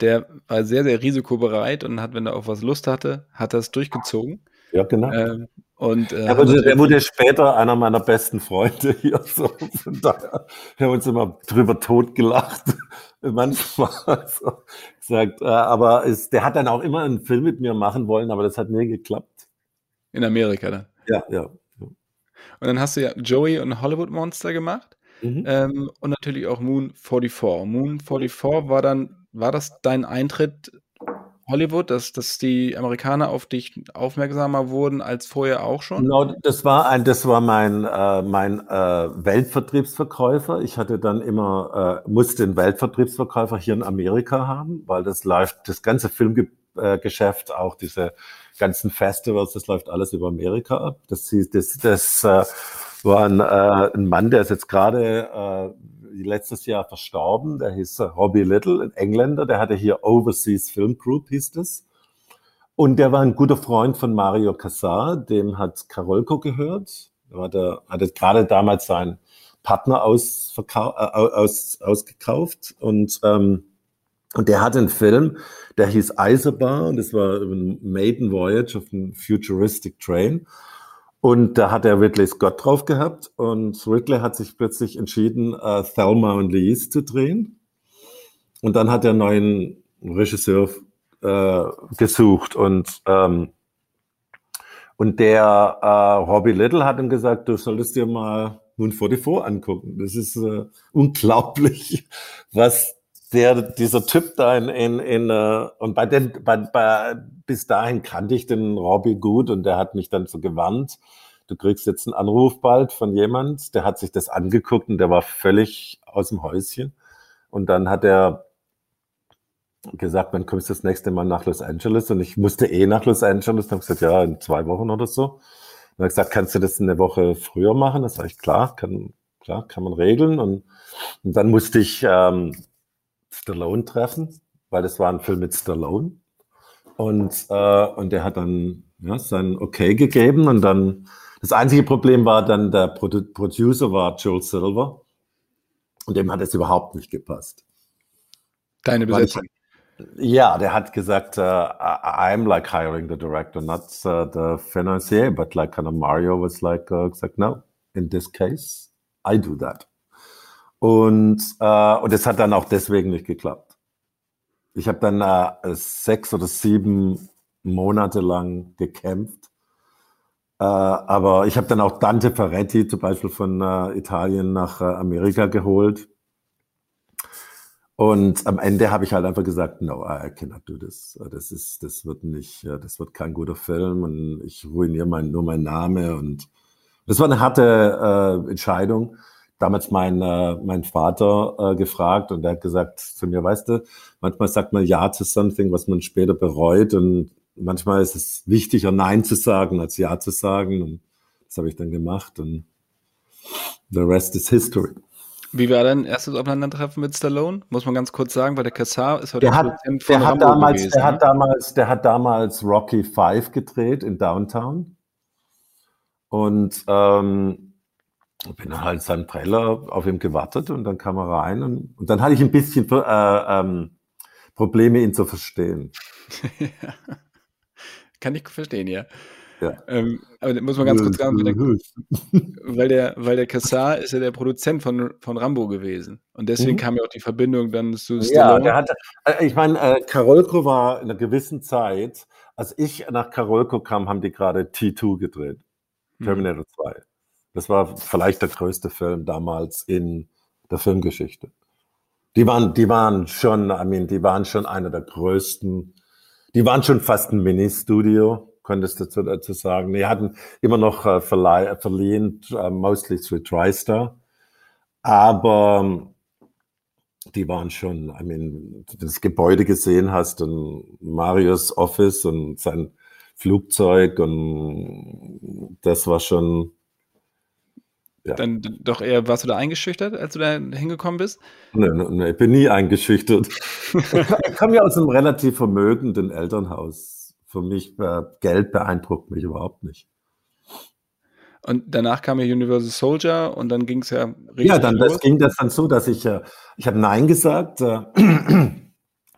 der war sehr, sehr risikobereit und hat, wenn er auf was Lust hatte, hat es durchgezogen. Ja, genau. Ähm, und, äh, der, wurde, der wurde später einer meiner besten Freunde hier. So. Von daher haben wir uns immer drüber totgelacht. Manchmal so gesagt. Äh, aber es, der hat dann auch immer einen Film mit mir machen wollen, aber das hat nie geklappt. In Amerika dann? Ja, ja. Und dann hast du ja Joey und Hollywood Monster gemacht. Mhm. Ähm, und natürlich auch Moon 44. Moon 44 war dann, war das dein Eintritt Hollywood, dass, dass die Amerikaner auf dich aufmerksamer wurden als vorher auch schon? Genau, das war ein, das war mein, äh, mein äh, Weltvertriebsverkäufer. Ich hatte dann immer, äh, musste einen Weltvertriebsverkäufer hier in Amerika haben, weil das läuft, das ganze Filmgeschäft, auch diese ganzen Festivals, das läuft alles über Amerika ab. Das, das, das äh, war ein, äh, ein Mann, der ist jetzt gerade äh, letztes Jahr verstorben. Der hieß Robbie Little, ein Engländer. Der hatte hier Overseas Film Group, hieß das. Und der war ein guter Freund von Mario Casar, dem hat Karolko gehört. Er hatte, hatte gerade damals seinen Partner äh, aus, ausgekauft und, ähm, und der hatte einen Film, der hieß Eisenbar und das war ein Maiden Voyage of a Futuristic Train. Und da hat er Ridley Scott drauf gehabt und Ridley hat sich plötzlich entschieden, äh, Thelma und Louise zu drehen. Und dann hat er einen neuen Regisseur äh, gesucht und ähm, und der äh, Robbie Little hat ihm gesagt, du solltest dir mal Moon 44 angucken. Das ist äh, unglaublich, was der, dieser Typ da in, in, in uh, und bei den, bei, bei, bis dahin kannte ich den Robbie gut und der hat mich dann so gewarnt. Du kriegst jetzt einen Anruf bald von jemand, der hat sich das angeguckt und der war völlig aus dem Häuschen. Und dann hat er gesagt, wann kommst du das nächste Mal nach Los Angeles? Und ich musste eh nach Los Angeles. Dann habe gesagt, ja, in zwei Wochen oder so. Und hat gesagt, kannst du das eine Woche früher machen? Das sage ich, klar, kann, klar, kann man regeln. Und, und dann musste ich ähm, Stallone treffen, weil das war ein Film mit Stallone. Und, äh, und der hat dann ja, sein Okay gegeben. Und dann, das einzige Problem war dann, der Produ Producer war Joel Silver. Und dem hat es überhaupt nicht gepasst. Deine Besetzung? Ja, der hat gesagt, uh, I'm like hiring the director, not uh, the financier, but like kind of Mario was like, uh, gesagt, no, in this case, I do that. Und, äh, und es hat dann auch deswegen nicht geklappt. Ich habe dann äh, sechs oder sieben Monate lang gekämpft. Äh, aber ich habe dann auch Dante Ferretti zum Beispiel von äh, Italien nach äh, Amerika geholt. Und am Ende habe ich halt einfach gesagt, no, I cannot do this. Das ist, das wird nicht, das wird kein guter Film und ich ruiniere mein, nur meinen Namen und das war eine harte äh, Entscheidung damals mein, äh, mein Vater äh, gefragt und der hat gesagt zu mir, weißt du, manchmal sagt man Ja zu something, was man später bereut und manchmal ist es wichtiger, Nein zu sagen, als Ja zu sagen und das habe ich dann gemacht und the rest is history. Wie war dein erstes Aufeinandertreffen mit Stallone? Muss man ganz kurz sagen, weil der Kassar ist heute der hat, von der hat damals, gewesen, Der ne? hat damals, der hat damals Rocky 5 gedreht in Downtown. Und ähm, bin halt seinem Trailer auf ihm gewartet und dann kam er rein und, und dann hatte ich ein bisschen äh, ähm, Probleme, ihn zu verstehen. Kann ich verstehen, ja. Ja. Ähm, aber muss man ganz kurz sagen, weil der, weil der, weil der Kassar ist ja der Produzent von, von Rambo gewesen. Und deswegen mhm. kam ja auch die Verbindung dann zu Stallone. Ja, der hatte, äh, ich meine, äh, Karolko war in einer gewissen Zeit, als ich nach Karolko kam, haben die gerade T2 gedreht. Mhm. Terminator mhm. 2. Das war vielleicht der größte Film damals in der Filmgeschichte. Die waren, die waren schon, I mean, die waren schon einer der größten. Die waren schon fast ein Mini-Studio, könntest du dazu sagen. Die hatten immer noch äh, verliehen, uh, mostly through TriStar. Aber die waren schon, I mean, das Gebäude gesehen hast und Marius Office und sein Flugzeug und das war schon, ja. dann doch eher, warst du da eingeschüchtert, als du da hingekommen bist? Nee, nee, nee ich bin nie eingeschüchtert. ich komme ja aus einem relativ vermögenden Elternhaus. Für mich, äh, Geld beeindruckt mich überhaupt nicht. Und danach kam ja Universal Soldier und dann ging es ja richtig. Ja, dann das ging das dann so, dass ich, äh, ich habe Nein gesagt. Äh,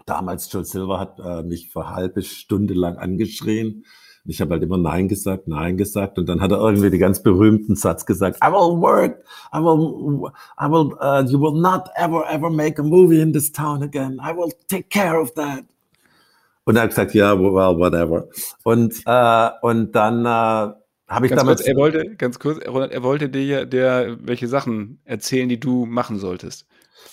damals Joel Silver hat äh, mich für eine halbe Stunde lang angeschrien. Ich habe halt immer Nein gesagt, Nein gesagt und dann hat er irgendwie den ganz berühmten Satz gesagt, I will work, I will, I will, uh, you will not ever, ever make a movie in this town again. I will take care of that. Und er hat gesagt, ja, yeah, well, whatever. Und, äh, und dann äh, habe ich ganz damals. Kurz, er wollte, ganz kurz, er wollte dir, der, welche Sachen erzählen, die du machen solltest.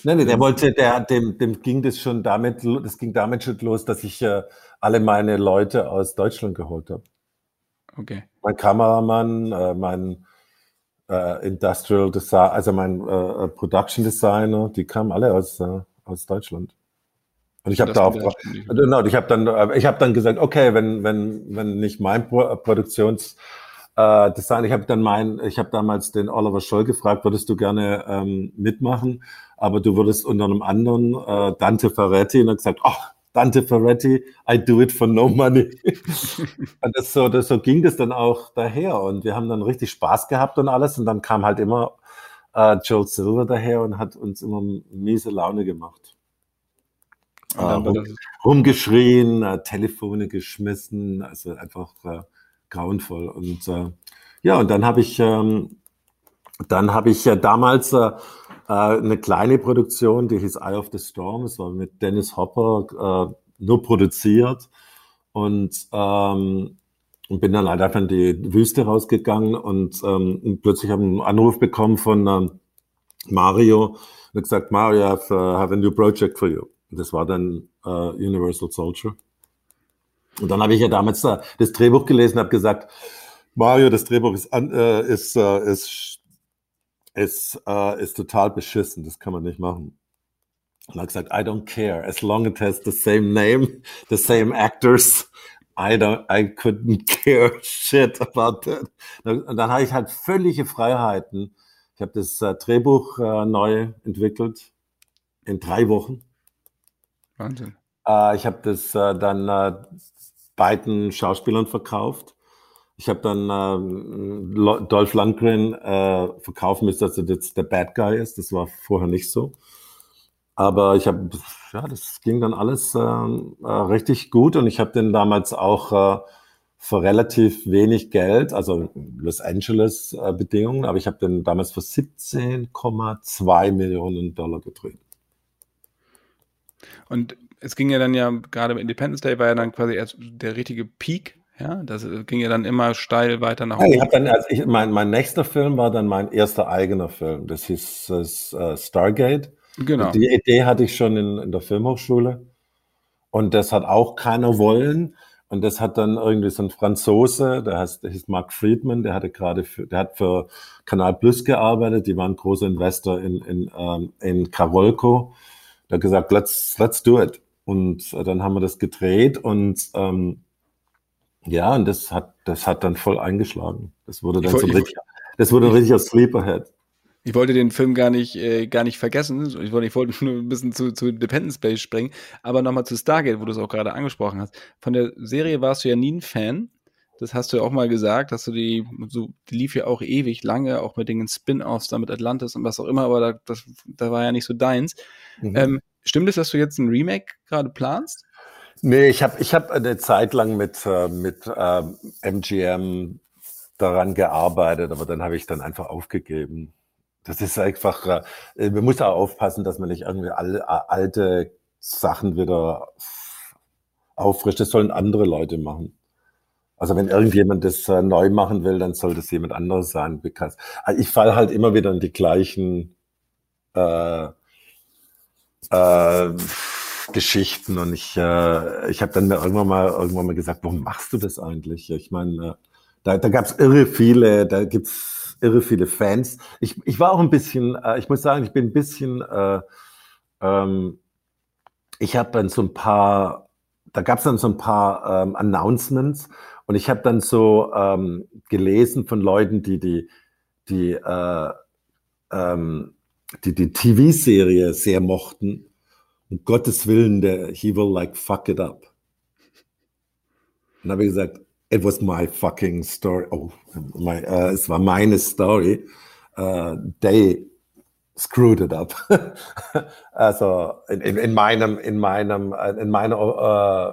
Nein, nein, der wollte, der, dem, dem ging das schon damit, das ging damit schon los, dass ich äh, alle meine Leute aus Deutschland geholt habe. Okay. Mein Kameramann, äh, mein äh, Industrial Design, also mein äh, äh, Production Designer, die kamen alle aus, äh, aus Deutschland. Und ich habe da auch, genau, ich habe dann, ich habe dann gesagt, okay, wenn wenn wenn nicht mein Pro Produktions äh, Design. Ich habe dann mein, ich habe damals den Oliver Scholl gefragt, würdest du gerne ähm, mitmachen? Aber du würdest unter einem anderen äh, Dante Ferretti und er gesagt, ach, Dante Ferretti, I do it for no money. und das so, das, so ging das dann auch daher. Und wir haben dann richtig Spaß gehabt und alles. Und dann kam halt immer äh, Joel Silver daher und hat uns immer miese Laune gemacht. Äh, rum, rumgeschrien, äh, Telefone geschmissen, also einfach äh, grauenvoll. Und äh, ja, und dann habe ich, ähm, dann habe ich ja damals äh, äh, eine kleine Produktion, die hieß Eye of the Storm. Es war mit Dennis Hopper äh, nur produziert und ähm, und bin dann halt einfach in die Wüste rausgegangen und, ähm, plötzlich habe ich einen Anruf bekommen von ähm, Mario und gesagt, Mario, I have, uh, have a new project for you. Und das war dann uh, Universal Soldier. Und dann habe ich ja damals uh, das Drehbuch gelesen, habe gesagt, Mario, das Drehbuch ist, äh, ist, äh, ist ist, äh, ist total beschissen, das kann man nicht machen. Und er hat gesagt, I don't care, as long as it has the same name, the same actors, I don't, I couldn't care shit about that. Und dann habe ich halt völlige Freiheiten. Ich habe das äh, Drehbuch äh, neu entwickelt in drei Wochen. Wahnsinn. Äh, ich habe das äh, dann äh, beiden Schauspielern verkauft. Ich habe dann ähm, Dolph Lundgren äh, verkaufen müssen, dass er jetzt der Bad Guy ist. Das war vorher nicht so. Aber ich habe, ja, das ging dann alles äh, äh, richtig gut und ich habe den damals auch äh, für relativ wenig Geld, also Los Angeles äh, Bedingungen, aber ich habe den damals für 17,2 Millionen Dollar gedreht. Und es ging ja dann ja gerade im Independence Day war ja dann quasi erst der richtige Peak ja, das äh, ging ja dann immer steil weiter nach oben. Ja, ich dann, also ich, mein, mein nächster Film war dann mein erster eigener Film. Das hieß das, uh, Stargate. Genau. Und die Idee hatte ich schon in, in der Filmhochschule. Und das hat auch keiner wollen. Und das hat dann irgendwie so ein Franzose, der heißt, der hieß Mark Friedman, der hatte gerade für, der hat für Kanal Plus gearbeitet, die waren großer Investor in, in, ähm, in Carolco. Der hat gesagt, let's, let's do it. Und äh, dann haben wir das gedreht und ähm, ja, und das hat, das hat dann voll eingeschlagen. Das wurde dann so richtig, das wurde ein richtiger Sleeperhead. Ich wollte den Film gar nicht, äh, gar nicht vergessen. Ich wollte, ich wollte nur ein bisschen zu, zu Dependence Space springen. Aber nochmal zu Stargate, wo du es auch gerade angesprochen hast. Von der Serie warst du ja nie ein Fan. Das hast du ja auch mal gesagt, dass du die, so, die lief ja auch ewig lange, auch mit den Spin-Offs da mit Atlantis und was auch immer, aber da, das, da war ja nicht so deins. Mhm. Ähm, stimmt es, dass du jetzt ein Remake gerade planst? Nee, ich habe ich hab eine Zeit lang mit, äh, mit äh, MGM daran gearbeitet, aber dann habe ich dann einfach aufgegeben. Das ist einfach, äh, man muss auch aufpassen, dass man nicht irgendwie alle, alte Sachen wieder auffrischt. Das sollen andere Leute machen. Also wenn irgendjemand das äh, neu machen will, dann soll das jemand anderes sein. Ich falle halt immer wieder in die gleichen äh, äh, Geschichten und ich, äh, ich habe dann irgendwann mal irgendwann mal gesagt, warum machst du das eigentlich? Ich meine, äh, da, da gab es irre viele, da gibt's irre viele Fans. Ich, ich war auch ein bisschen, äh, ich muss sagen, ich bin ein bisschen, äh, ähm, ich habe dann so ein paar, da gab es dann so ein paar ähm, Announcements und ich habe dann so ähm, gelesen von Leuten, die die die äh, ähm, die, die TV-Serie sehr mochten. Um Gottes Willen, der He will like fuck it up. Und habe ich gesagt, it was my fucking story. Oh, my, uh, es war meine Story. Uh, they screwed it up. also in, in, in, meinem, in meinem, in meiner, uh,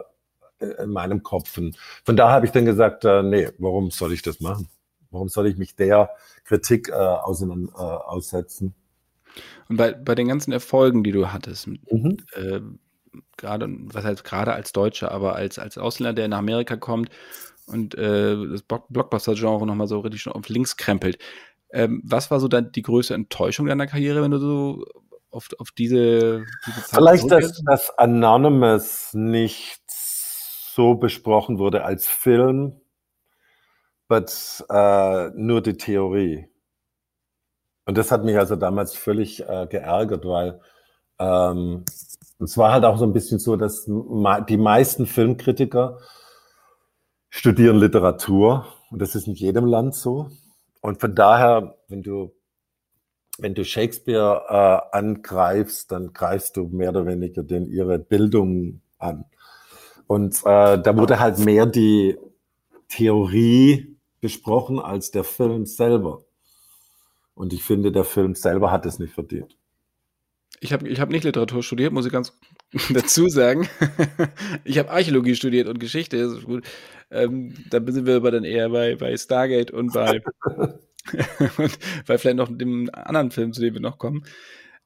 in meinem Kopf. Und von da habe ich dann gesagt, nee, warum soll ich das machen? Warum soll ich mich der Kritik aussetzen? Und bei, bei den ganzen Erfolgen, die du hattest, mhm. äh, gerade, was heißt gerade als Deutscher, aber als, als Ausländer, der nach Amerika kommt und äh, das Blockbuster-Genre nochmal so richtig auf links krempelt. Ähm, was war so dann die größte Enttäuschung deiner Karriere, wenn du so auf, auf diese, diese Zeit Vielleicht, dass das Anonymous nicht so besprochen wurde als Film, but uh, nur die Theorie. Und das hat mich also damals völlig äh, geärgert, weil ähm, es war halt auch so ein bisschen so, dass die meisten Filmkritiker studieren Literatur und das ist in jedem Land so. Und von daher, wenn du wenn du Shakespeare äh, angreifst, dann greifst du mehr oder weniger den ihre Bildung an. Und äh, da wurde halt mehr die Theorie besprochen als der Film selber. Und ich finde, der Film selber hat es nicht verdient. Ich habe ich hab nicht Literatur studiert, muss ich ganz dazu sagen. ich habe Archäologie studiert und Geschichte, das ist gut. Ähm, da sind wir aber dann eher bei, bei Stargate und bei, und bei vielleicht noch dem anderen Film, zu dem wir noch kommen.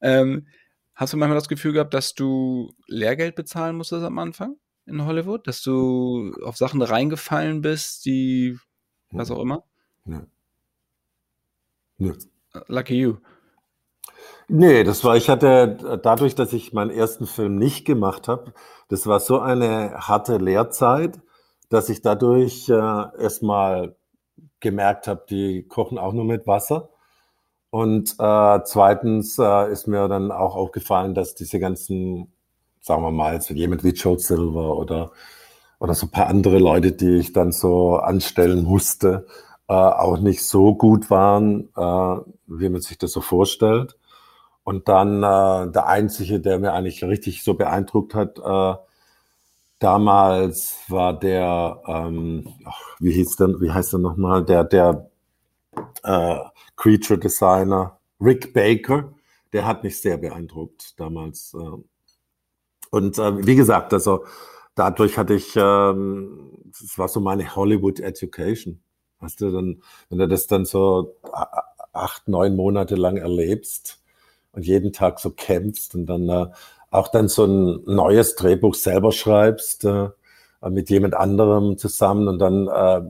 Ähm, hast du manchmal das Gefühl gehabt, dass du Lehrgeld bezahlen musstest am Anfang in Hollywood? Dass du auf Sachen reingefallen bist, die was auch immer? Nö. Nö. Lucky you. Nee, das war, ich hatte dadurch, dass ich meinen ersten Film nicht gemacht habe, das war so eine harte Lehrzeit, dass ich dadurch äh, erstmal gemerkt habe, die kochen auch nur mit Wasser. Und äh, zweitens äh, ist mir dann auch aufgefallen, dass diese ganzen, sagen wir mal, so jemand wie Joe Silver oder, oder so ein paar andere Leute, die ich dann so anstellen musste, äh, auch nicht so gut waren, äh, wie man sich das so vorstellt. Und dann äh, der einzige, der mir eigentlich richtig so beeindruckt hat, äh, damals war der, ähm, ach, wie hieß denn, wie heißt er nochmal, der, der äh, Creature Designer Rick Baker, der hat mich sehr beeindruckt damals. Äh. Und äh, wie gesagt, also dadurch hatte ich, ähm, das war so meine Hollywood Education. Hast du dann, wenn du das dann so acht, neun Monate lang erlebst und jeden Tag so kämpfst und dann äh, auch dann so ein neues Drehbuch selber schreibst äh, mit jemand anderem zusammen und dann äh,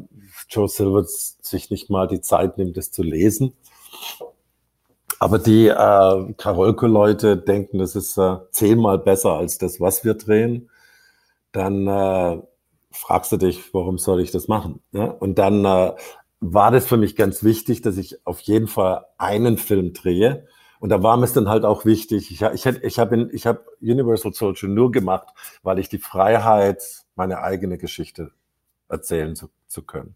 Joe Silver sich nicht mal die Zeit nimmt, das zu lesen. Aber die äh, Karolko-Leute denken, das ist äh, zehnmal besser als das, was wir drehen. Dann äh, fragst du dich, warum soll ich das machen? Ja? Und dann äh, war das für mich ganz wichtig, dass ich auf jeden Fall einen Film drehe. Und da war mir es dann halt auch wichtig. Ich, ich, ich habe ich hab Universal Soldier nur gemacht, weil ich die Freiheit, meine eigene Geschichte erzählen zu, zu können.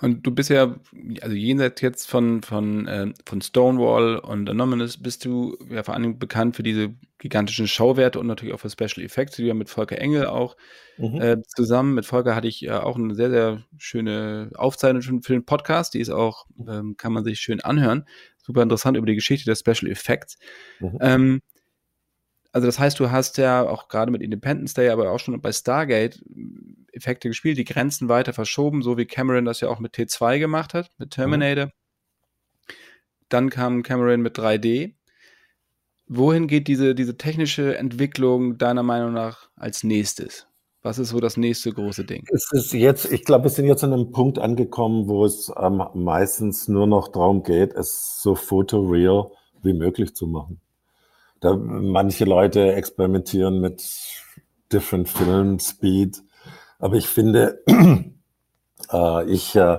Und du bist ja, also jenseits jetzt von, von, äh, von Stonewall und Anonymous, bist du ja vor allem bekannt für diese gigantischen Schauwerte und natürlich auch für Special Effects, die du ja mit Volker Engel auch mhm. äh, zusammen. Mit Volker hatte ich ja auch eine sehr, sehr schöne Aufzeichnung für den Podcast. Die ist auch, ähm, kann man sich schön anhören. Super interessant über die Geschichte der Special Effects. Mhm. Ähm, also das heißt, du hast ja auch gerade mit Independence Day, aber auch schon bei Stargate Effekte gespielt, die Grenzen weiter verschoben, so wie Cameron das ja auch mit T2 gemacht hat, mit Terminator. Mhm. Dann kam Cameron mit 3D. Wohin geht diese, diese technische Entwicklung deiner Meinung nach als nächstes? Was ist so das nächste große Ding? Es ist jetzt, ich glaube, wir sind jetzt an einem Punkt angekommen, wo es ähm, meistens nur noch darum geht, es so photoreal wie möglich zu machen. Da manche Leute experimentieren mit different Film Speed, aber ich finde, äh, ich äh,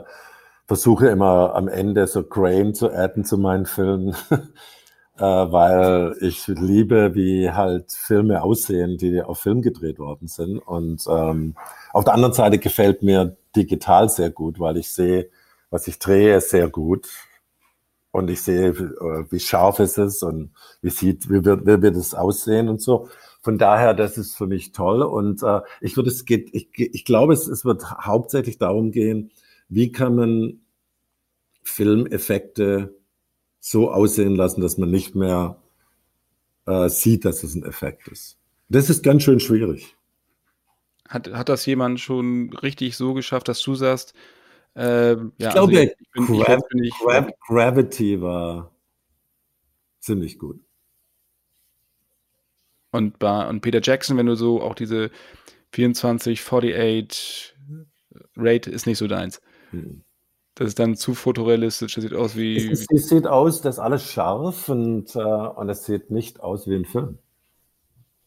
versuche immer am Ende so Grain zu adden zu meinen Filmen. äh, weil ich liebe, wie halt Filme aussehen, die auf Film gedreht worden sind. Und ähm, auf der anderen Seite gefällt mir digital sehr gut, weil ich sehe, was ich drehe, sehr gut. und ich sehe, wie, wie scharf es ist und wie sieht, wie wird, wie wird es aussehen und so. Von daher, das ist für mich toll. Und äh, ich würde es geht, ich, ich glaube, es, es wird hauptsächlich darum gehen, wie kann man Filmeffekte so aussehen lassen, dass man nicht mehr äh, sieht, dass es ein Effekt ist. Das ist ganz schön schwierig. Hat, hat das jemand schon richtig so geschafft, dass du sagst, äh, ja, ich glaube, also ich, ich bin, Grav ich, Grav Gravity war ziemlich gut. Und, bei, und Peter Jackson, wenn du so auch diese 24, 48 Rate ist nicht so deins. Hm. Das ist dann zu fotorealistisch, das sieht aus wie. Es, es sieht aus, das ist alles scharf und, äh, und es sieht nicht aus wie ein Film.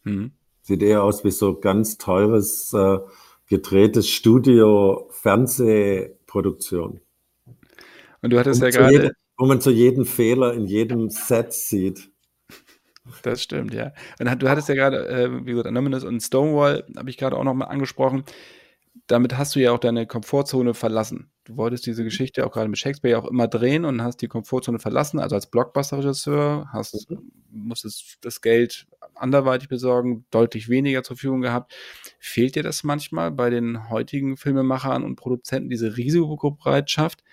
Hm. Sieht eher aus wie so ganz teures, äh, gedrehtes Studio-Fernsehproduktion. Und du hattest ja gerade. Wo man so jeden Fehler in jedem Set sieht. Das stimmt, ja. Und du hattest ja gerade, äh, wie gesagt, Anonymous und Stonewall, habe ich gerade auch nochmal angesprochen. Damit hast du ja auch deine Komfortzone verlassen. Du wolltest diese Geschichte auch gerade mit Shakespeare auch immer drehen und hast die Komfortzone verlassen, also als Blockbuster-Regisseur, hast, mhm. musstest das Geld anderweitig besorgen, deutlich weniger zur Verfügung gehabt. Fehlt dir das manchmal bei den heutigen Filmemachern und Produzenten, diese Risikobereitschaft,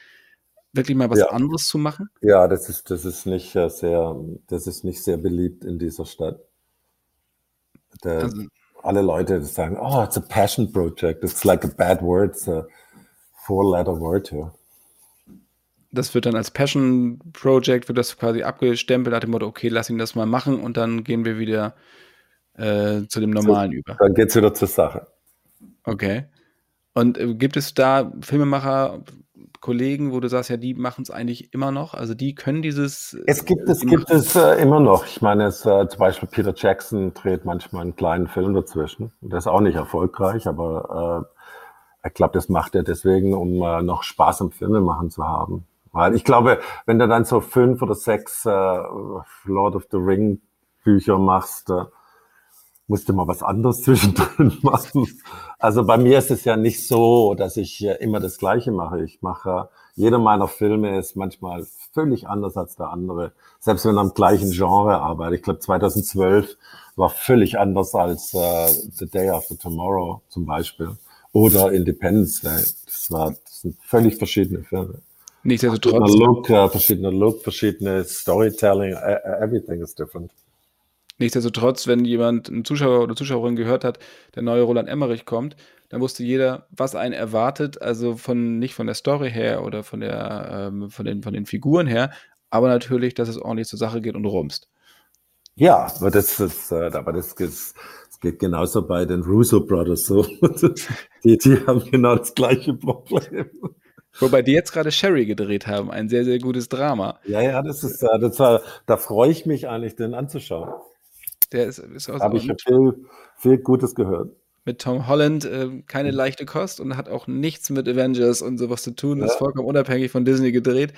wirklich mal was ja. anderes zu machen? Ja, das ist, das ist nicht äh, sehr, das ist nicht sehr beliebt in dieser Stadt. Der, also, alle Leute sagen, oh, it's a passion project. It's like a bad word. It's a four-letter word here. Das wird dann als Passion Project, wird das quasi abgestempelt, nach dem Motto, okay, lass ihn das mal machen und dann gehen wir wieder äh, zu dem Normalen so, über. Dann geht es wieder zur Sache. Okay. Und äh, gibt es da Filmemacher, Kollegen, wo du sagst, ja, die machen es eigentlich immer noch. Also die können dieses. Äh, es gibt es, gibt es äh, immer noch. Ich meine, es, äh, zum Beispiel Peter Jackson dreht manchmal einen kleinen Film dazwischen. Der ist auch nicht erfolgreich, aber äh, ich glaube, das macht er deswegen, um äh, noch Spaß am Filmemachen zu haben. Weil ich glaube, wenn du dann so fünf oder sechs äh, Lord of the Ring Bücher machst, äh, musste mal was anderes zwischendrin machen. Also bei mir ist es ja nicht so, dass ich immer das Gleiche mache. Ich mache, jeder meiner Filme ist manchmal völlig anders als der andere. Selbst wenn er am gleichen Genre arbeitet. Ich glaube 2012 war völlig anders als äh, The Day After Tomorrow zum Beispiel. Oder Independence Day. Das, war, das sind völlig verschiedene Filme. Nichtsdestotrotz. Verschiedener Look, äh, verschiedener Look, verschiedene Storytelling, e, e, everything is different. Nichtsdestotrotz, wenn jemand, ein Zuschauer oder Zuschauerin gehört hat, der neue Roland Emmerich kommt, dann wusste jeder, was einen erwartet, also von nicht von der Story her oder von der ähm, von den von den Figuren her, aber natürlich, dass es ordentlich zur Sache geht und rumst. Ja, aber das ist, äh, aber das, das, geht genauso bei den Russo Brothers so. die, die haben genau das gleiche Problem. Wobei die jetzt gerade Sherry gedreht haben, ein sehr, sehr gutes Drama. Ja, ja, das ist, äh, das war, da freue ich mich eigentlich, den anzuschauen. Der ist, ist aus Habe ich viel, viel Gutes gehört. Mit Tom Holland äh, keine mhm. leichte Kost und hat auch nichts mit Avengers und sowas zu tun. Ja. Ist vollkommen unabhängig von Disney gedreht.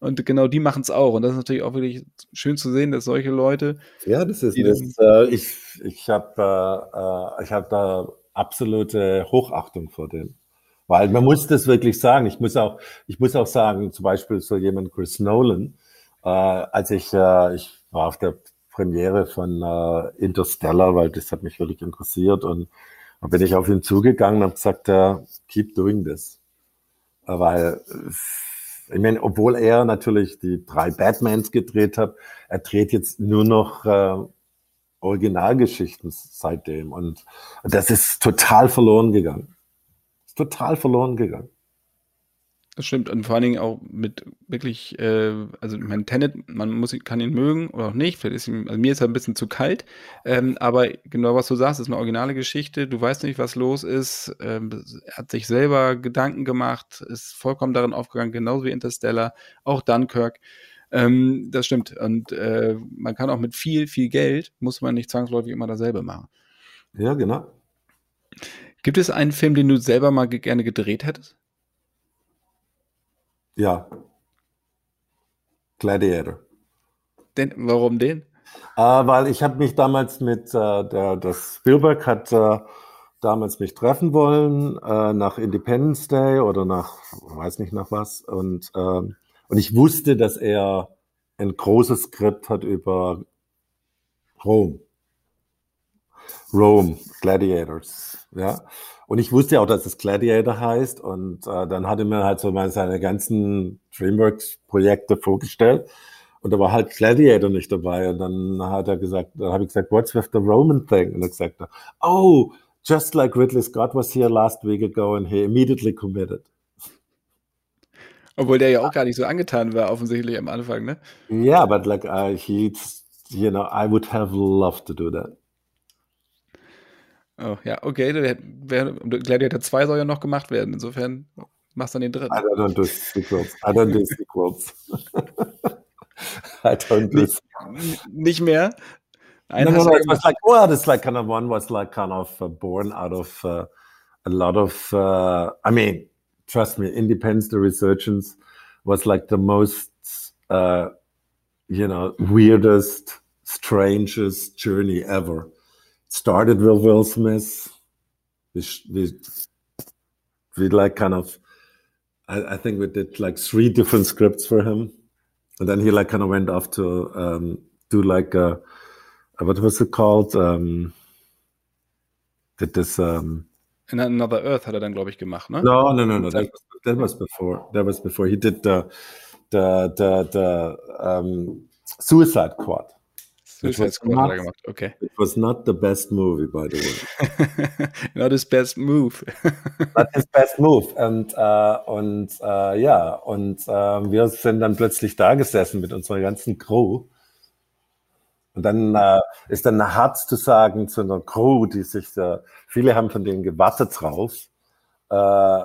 Und genau die machen es auch. Und das ist natürlich auch wirklich schön zu sehen, dass solche Leute. Ja, das ist. Das, äh, ich ich habe äh, ich hab da absolute Hochachtung vor denen. Weil man muss das wirklich sagen. Ich muss auch, ich muss auch sagen, zum Beispiel so jemand Chris Nolan, äh, als ich, äh, ich war auf der Premiere von äh, Interstellar, weil das hat mich wirklich interessiert. Und dann bin ich auf ihn zugegangen und habe gesagt, äh, keep doing this. Äh, weil, ich meine, obwohl er natürlich die drei Batmans gedreht hat, er dreht jetzt nur noch äh, Originalgeschichten seitdem. Und das ist total verloren gegangen. Ist total verloren gegangen. Das stimmt und vor allen Dingen auch mit wirklich, äh, also mein Tenet, man muss, kann ihn mögen oder auch nicht. Vielleicht ist ihm, also mir ist er ein bisschen zu kalt, ähm, aber genau was du sagst, ist eine originale Geschichte. Du weißt nicht, was los ist. Ähm, er hat sich selber Gedanken gemacht, ist vollkommen darin aufgegangen, genauso wie Interstellar, auch Dunkirk. Ähm, das stimmt und äh, man kann auch mit viel, viel Geld muss man nicht zwangsläufig immer dasselbe machen. Ja, genau. Gibt es einen Film, den du selber mal gerne gedreht hättest? Ja. Gladiator. Den, warum den? Äh, weil ich habe mich damals mit, äh, der, das Spielberg hat äh, damals mich treffen wollen äh, nach Independence Day oder nach, weiß nicht nach was. Und, ähm, Und ich wusste, dass er ein großes Skript hat über Rom. Rome, Gladiators, ja. Und ich wusste auch, dass es Gladiator heißt. Und äh, dann hatte mir halt so mal seine ganzen DreamWorks-Projekte vorgestellt. Und da war halt Gladiator nicht dabei. Und dann hat er gesagt, dann habe ich gesagt, what's with the Roman thing? Und er gesagt, oh, just like Ridley Scott was here last week ago and he immediately committed. Obwohl der ja auch gar nicht so angetan war, offensichtlich am Anfang, ne? Yeah, but like uh, he, you know, I would have loved to do that. Oh, ja, okay. Gladiator 2 soll ja noch gemacht werden. Insofern machst du dann den dritten. I don't do sequels. I don't do sequels. I don't do nicht, nicht mehr? Ein no, no, no, it was like, well, it's like kind of one was like kind of uh, born out of uh, a lot of, uh, I mean, trust me, Independence, the resurgence was like the most, uh, you know, weirdest, strangest journey ever started with Will Smith. We, we, we like kind of, I, I, think we did like three different scripts for him. And then he like kind of went off to um, do like a, what was it called? Um, did this, um, In Another Earth hat er dann, glaube ich, gemacht, ne? No, no, no, no. That was, that was before. That was before. He did the, the, the, the um, Suicide Squad. Suicide Squad not, gemacht, okay. It was not the best movie, by the way. not his best move. not his best move. Und, äh, und äh, ja, und äh, wir sind dann plötzlich da gesessen mit unserer ganzen Crew. Und dann äh, ist dann hart zu sagen zu einer Crew, die sich, äh, viele haben von denen gewartet drauf, äh,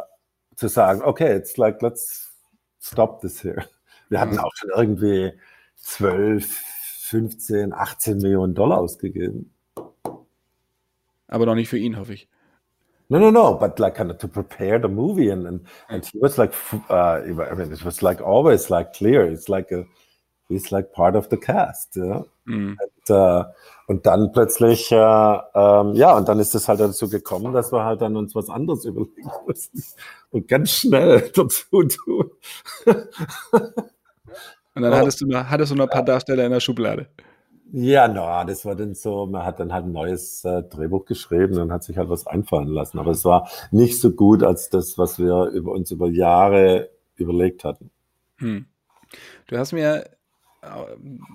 zu sagen, okay, it's like, let's stop this here. Wir hatten mhm. auch schon irgendwie zwölf, 15, 18 Millionen Dollar ausgegeben. Aber noch nicht für ihn, hoffe ich. No, no, no, but like kind of to prepare the movie and and, and he was like, uh, I mean, it was like always like clear. It's like a, he's like part of the cast, ja. Mm. Und, uh, und, dann plötzlich, uh, um, ja, und dann ist es halt dazu gekommen, dass wir halt dann uns was anderes überlegen mussten und ganz schnell dazu tun. Und dann oh. hattest, du noch, hattest du noch ein paar Darsteller in der Schublade. Ja, no, das war dann so, man hat dann halt ein neues äh, Drehbuch geschrieben und hat sich halt was einfallen lassen. Aber es war nicht so gut als das, was wir über uns über Jahre überlegt hatten. Hm. Du hast mir äh,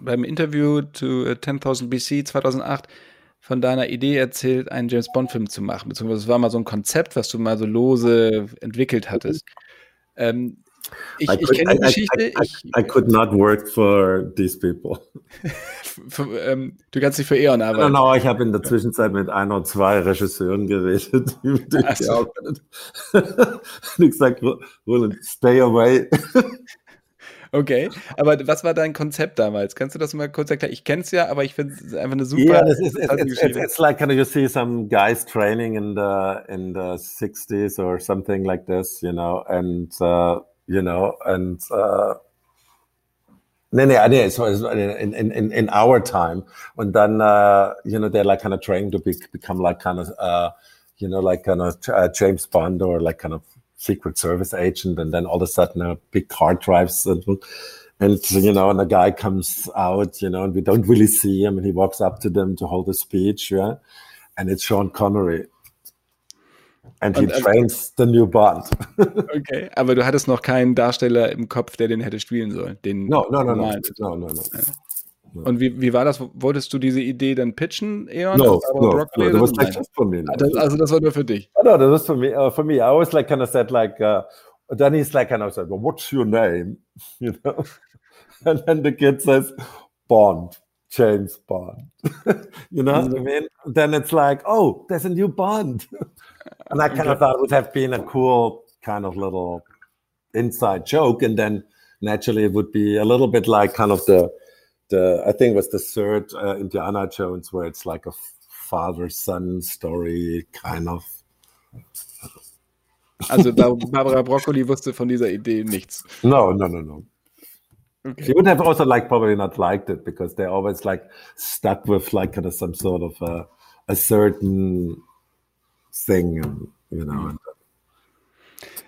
beim Interview zu 10.000 BC 2008 von deiner Idee erzählt, einen James Bond-Film zu machen, beziehungsweise es war mal so ein Konzept, was du mal so lose entwickelt hattest. Ähm, ich, ich kenne die Geschichte. I, I, I, could not work for these people. für, ähm, du kannst nicht für Eon arbeiten. Genau, no, ich habe in der Zwischenzeit mit ein oder zwei Regisseuren geredet, die ich so. Und ich gesagt, Roland, stay away. Okay, aber was war dein Konzept damals? Kannst du das mal kurz erklären? Ich kenne es ja, aber ich finde es einfach eine super. Yeah, this is, it's, it's, it's, it's like kind of you see some guys training in the in the 60s or something like this, you know, and uh, you know, and uh, nee, nee, nee, so in, in, in, our time. And then, uh, you know, they're like kind of trying to be, become like kind of, uh, you know, like kind of uh, James Bond or like kind of Secret Service agent. And then all of a sudden a big car drives and, and, you know, and a guy comes out, you know, and we don't really see him and he walks up to them to hold a speech. Yeah. And it's Sean Connery. And he und, also trains the new Bond. okay, aber du hattest noch keinen Darsteller im Kopf, der den hätte spielen sollen. Den no, no, no, no, no, no, no. Und wie, wie war das? Wolltest du diese Idee dann pitchen, Eon? No, no, no, that was like just for me. No. Das, also das war nur für dich? Oh, no, that was for me. Uh, for me, I always like kind of said like, uh, then he's like kind of said, well, what's your name? You know? And then the kid says, Bond. James Bond. you know what I mean? Then it's like, oh, there's a new Bond. and I kind of thought it would have been a cool kind of little inside joke. And then naturally it would be a little bit like kind of the, the I think it was the third uh, Indiana Jones where it's like a father son story kind of. Also Barbara Broccoli wusste von dieser Idee nichts. No, no, no, no. Okay. She would have also like probably not liked it because they're always like stuck with like kind of some sort of a, a certain thing, you know.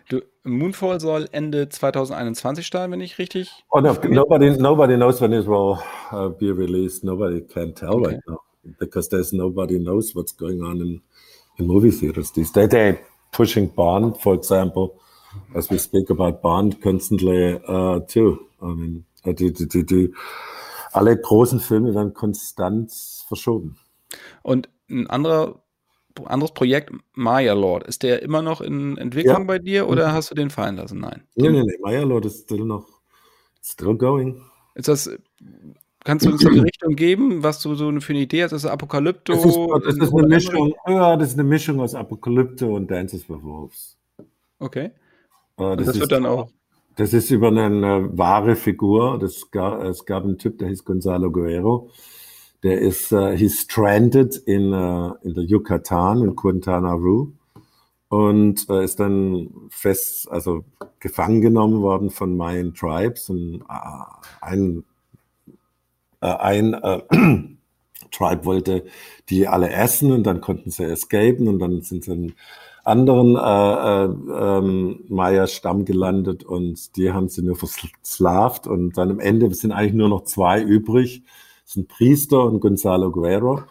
Du, Moonfall soll Ende 2021 starten, wenn ich richtig. Oh no, nobody, nobody knows when it will uh, be released. Nobody can tell okay. right now because there's nobody knows what's going on in, in movie theaters these days. They're pushing Bond, for example, as we speak about Bond constantly uh, too. Uh, die, die, die, alle großen Filme werden konstant verschoben. Und ein anderer anderes Projekt, Maya Lord, ist der immer noch in Entwicklung ja. bei dir oder hast du den fallen lassen? Nein. Nee, nee, nee. Maya Lord ist still noch still going. Ist das, kannst du uns eine Richtung geben, was du so für eine Idee hast? Ist das Apokalypto? Das ist, das ist eine Mischung, ja, das ist eine Mischung aus Apokalypto und Dances with Wolves. Okay. Äh, das, das wird dann auch. Das ist über eine, wahre Figur. Das gab, es gab einen Typ, der hieß Gonzalo Guerrero der ist, uh, he's stranded in, uh, in der Yucatan, in Quintana Roo und uh, ist dann fest, also gefangen genommen worden von Mayan Tribes und ein, ein Tribe wollte die alle essen und dann konnten sie escapen und dann sind sie anderen äh, äh, ähm, Maya-Stamm gelandet und die haben sie nur versklavt und dann am Ende sind eigentlich nur noch zwei übrig sind Priester und Gonzalo Guerrero.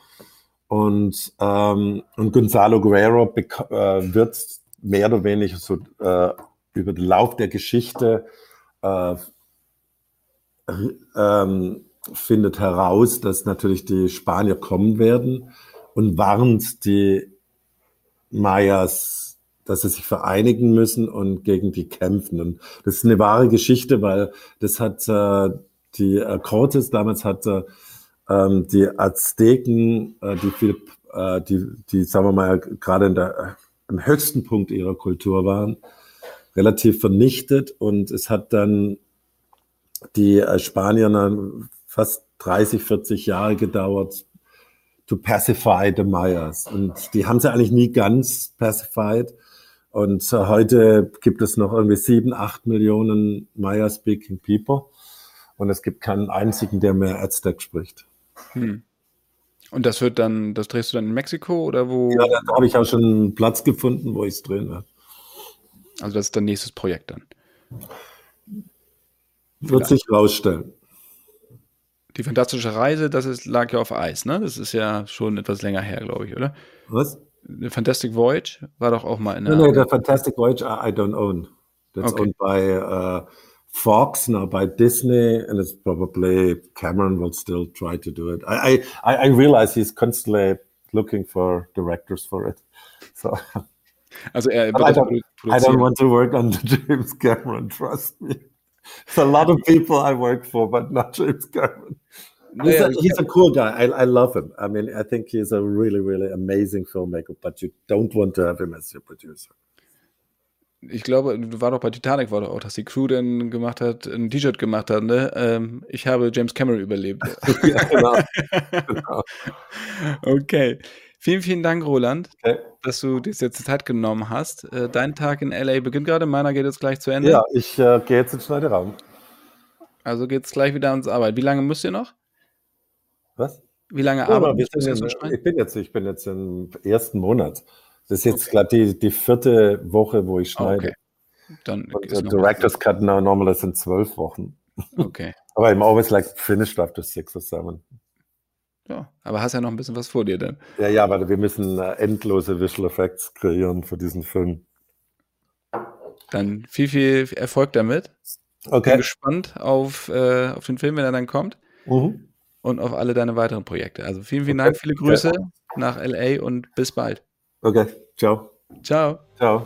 Und, ähm, und Gonzalo Guerrero äh, wird mehr oder weniger so äh, über den Lauf der Geschichte äh, ähm, findet heraus, dass natürlich die Spanier kommen werden und warnt die Mayas, dass sie sich vereinigen müssen und gegen die kämpfen. Und das ist eine wahre Geschichte, weil das hat äh, die äh, Cortes damals hat äh, die Azteken, äh, die viel, äh, die, die, sagen wir mal, gerade in der, im höchsten Punkt ihrer Kultur waren, relativ vernichtet und es hat dann die äh, Spanier fast 30, 40 Jahre gedauert, to pacify the Mayas. Und die haben sie eigentlich nie ganz pacified. Und äh, heute gibt es noch irgendwie sieben, acht Millionen Maya-speaking people. Und es gibt keinen einzigen, der mehr Aztec spricht. Hm. Und das wird dann, das drehst du dann in Mexiko oder wo? Ja, da habe ich auch schon einen Platz gefunden, wo ich es drehen werde. Also das ist dein nächstes Projekt dann. Wird sich rausstellen. Die fantastische Reise, das ist, lag ja auf Eis, ne? Das ist ja schon etwas länger her, glaube ich, oder? Was? The Fantastic Voyage war doch auch mal in der. Nein, nein, der Fantastic Voyage I, don't own. That's okay. owned by uh, Fox now by Disney, and it's probably Cameron will still try to do it. I I, I realize he's constantly looking for directors for it. So. Also er I don't, I don't want to work under James Cameron. Trust me. There's a lot of people I work for, but not James Cameron. He's, a, he's a cool guy. I, I love him. I mean, I think he's a really, really amazing filmmaker, but you don't want to have him as your producer ich glaube, war doch bei Titanic war er doch auch, dass die Crew dann gemacht hat, ein T-Shirt gemacht hat, ne? Ähm, ich habe James Cameron überlebt. ja, genau. genau. Okay. Vielen, vielen Dank, Roland, okay. dass du dir jetzt Zeit genommen hast. Äh, dein Tag in LA beginnt gerade, meiner geht jetzt gleich zu Ende. Ja, ich äh, gehe jetzt ins Schneideraum. Also geht es gleich wieder ans Arbeit. Wie lange müsst ihr noch? Was? Wie lange ja, arbeitet ihr? Ich bin jetzt, ich bin jetzt im ersten Monat. Das ist jetzt okay. gerade die, die vierte Woche, wo ich schneide. Okay. Dann Und der Director's Cut now normally sind zwölf Wochen. Okay. aber I'm always like finished after six or seven. Ja, aber hast ja noch ein bisschen was vor dir dann. Ja, ja, weil wir müssen äh, endlose Visual Effects kreieren für diesen Film. Dann viel, viel Erfolg damit. Okay. Bin gespannt auf, äh, auf den Film, wenn er dann kommt. Mhm. Und auf alle deine weiteren Projekte. Also vielen, vielen okay. Dank, viele Grüße okay. nach LA und bis bald. Okay, ciao. Ciao. Ciao.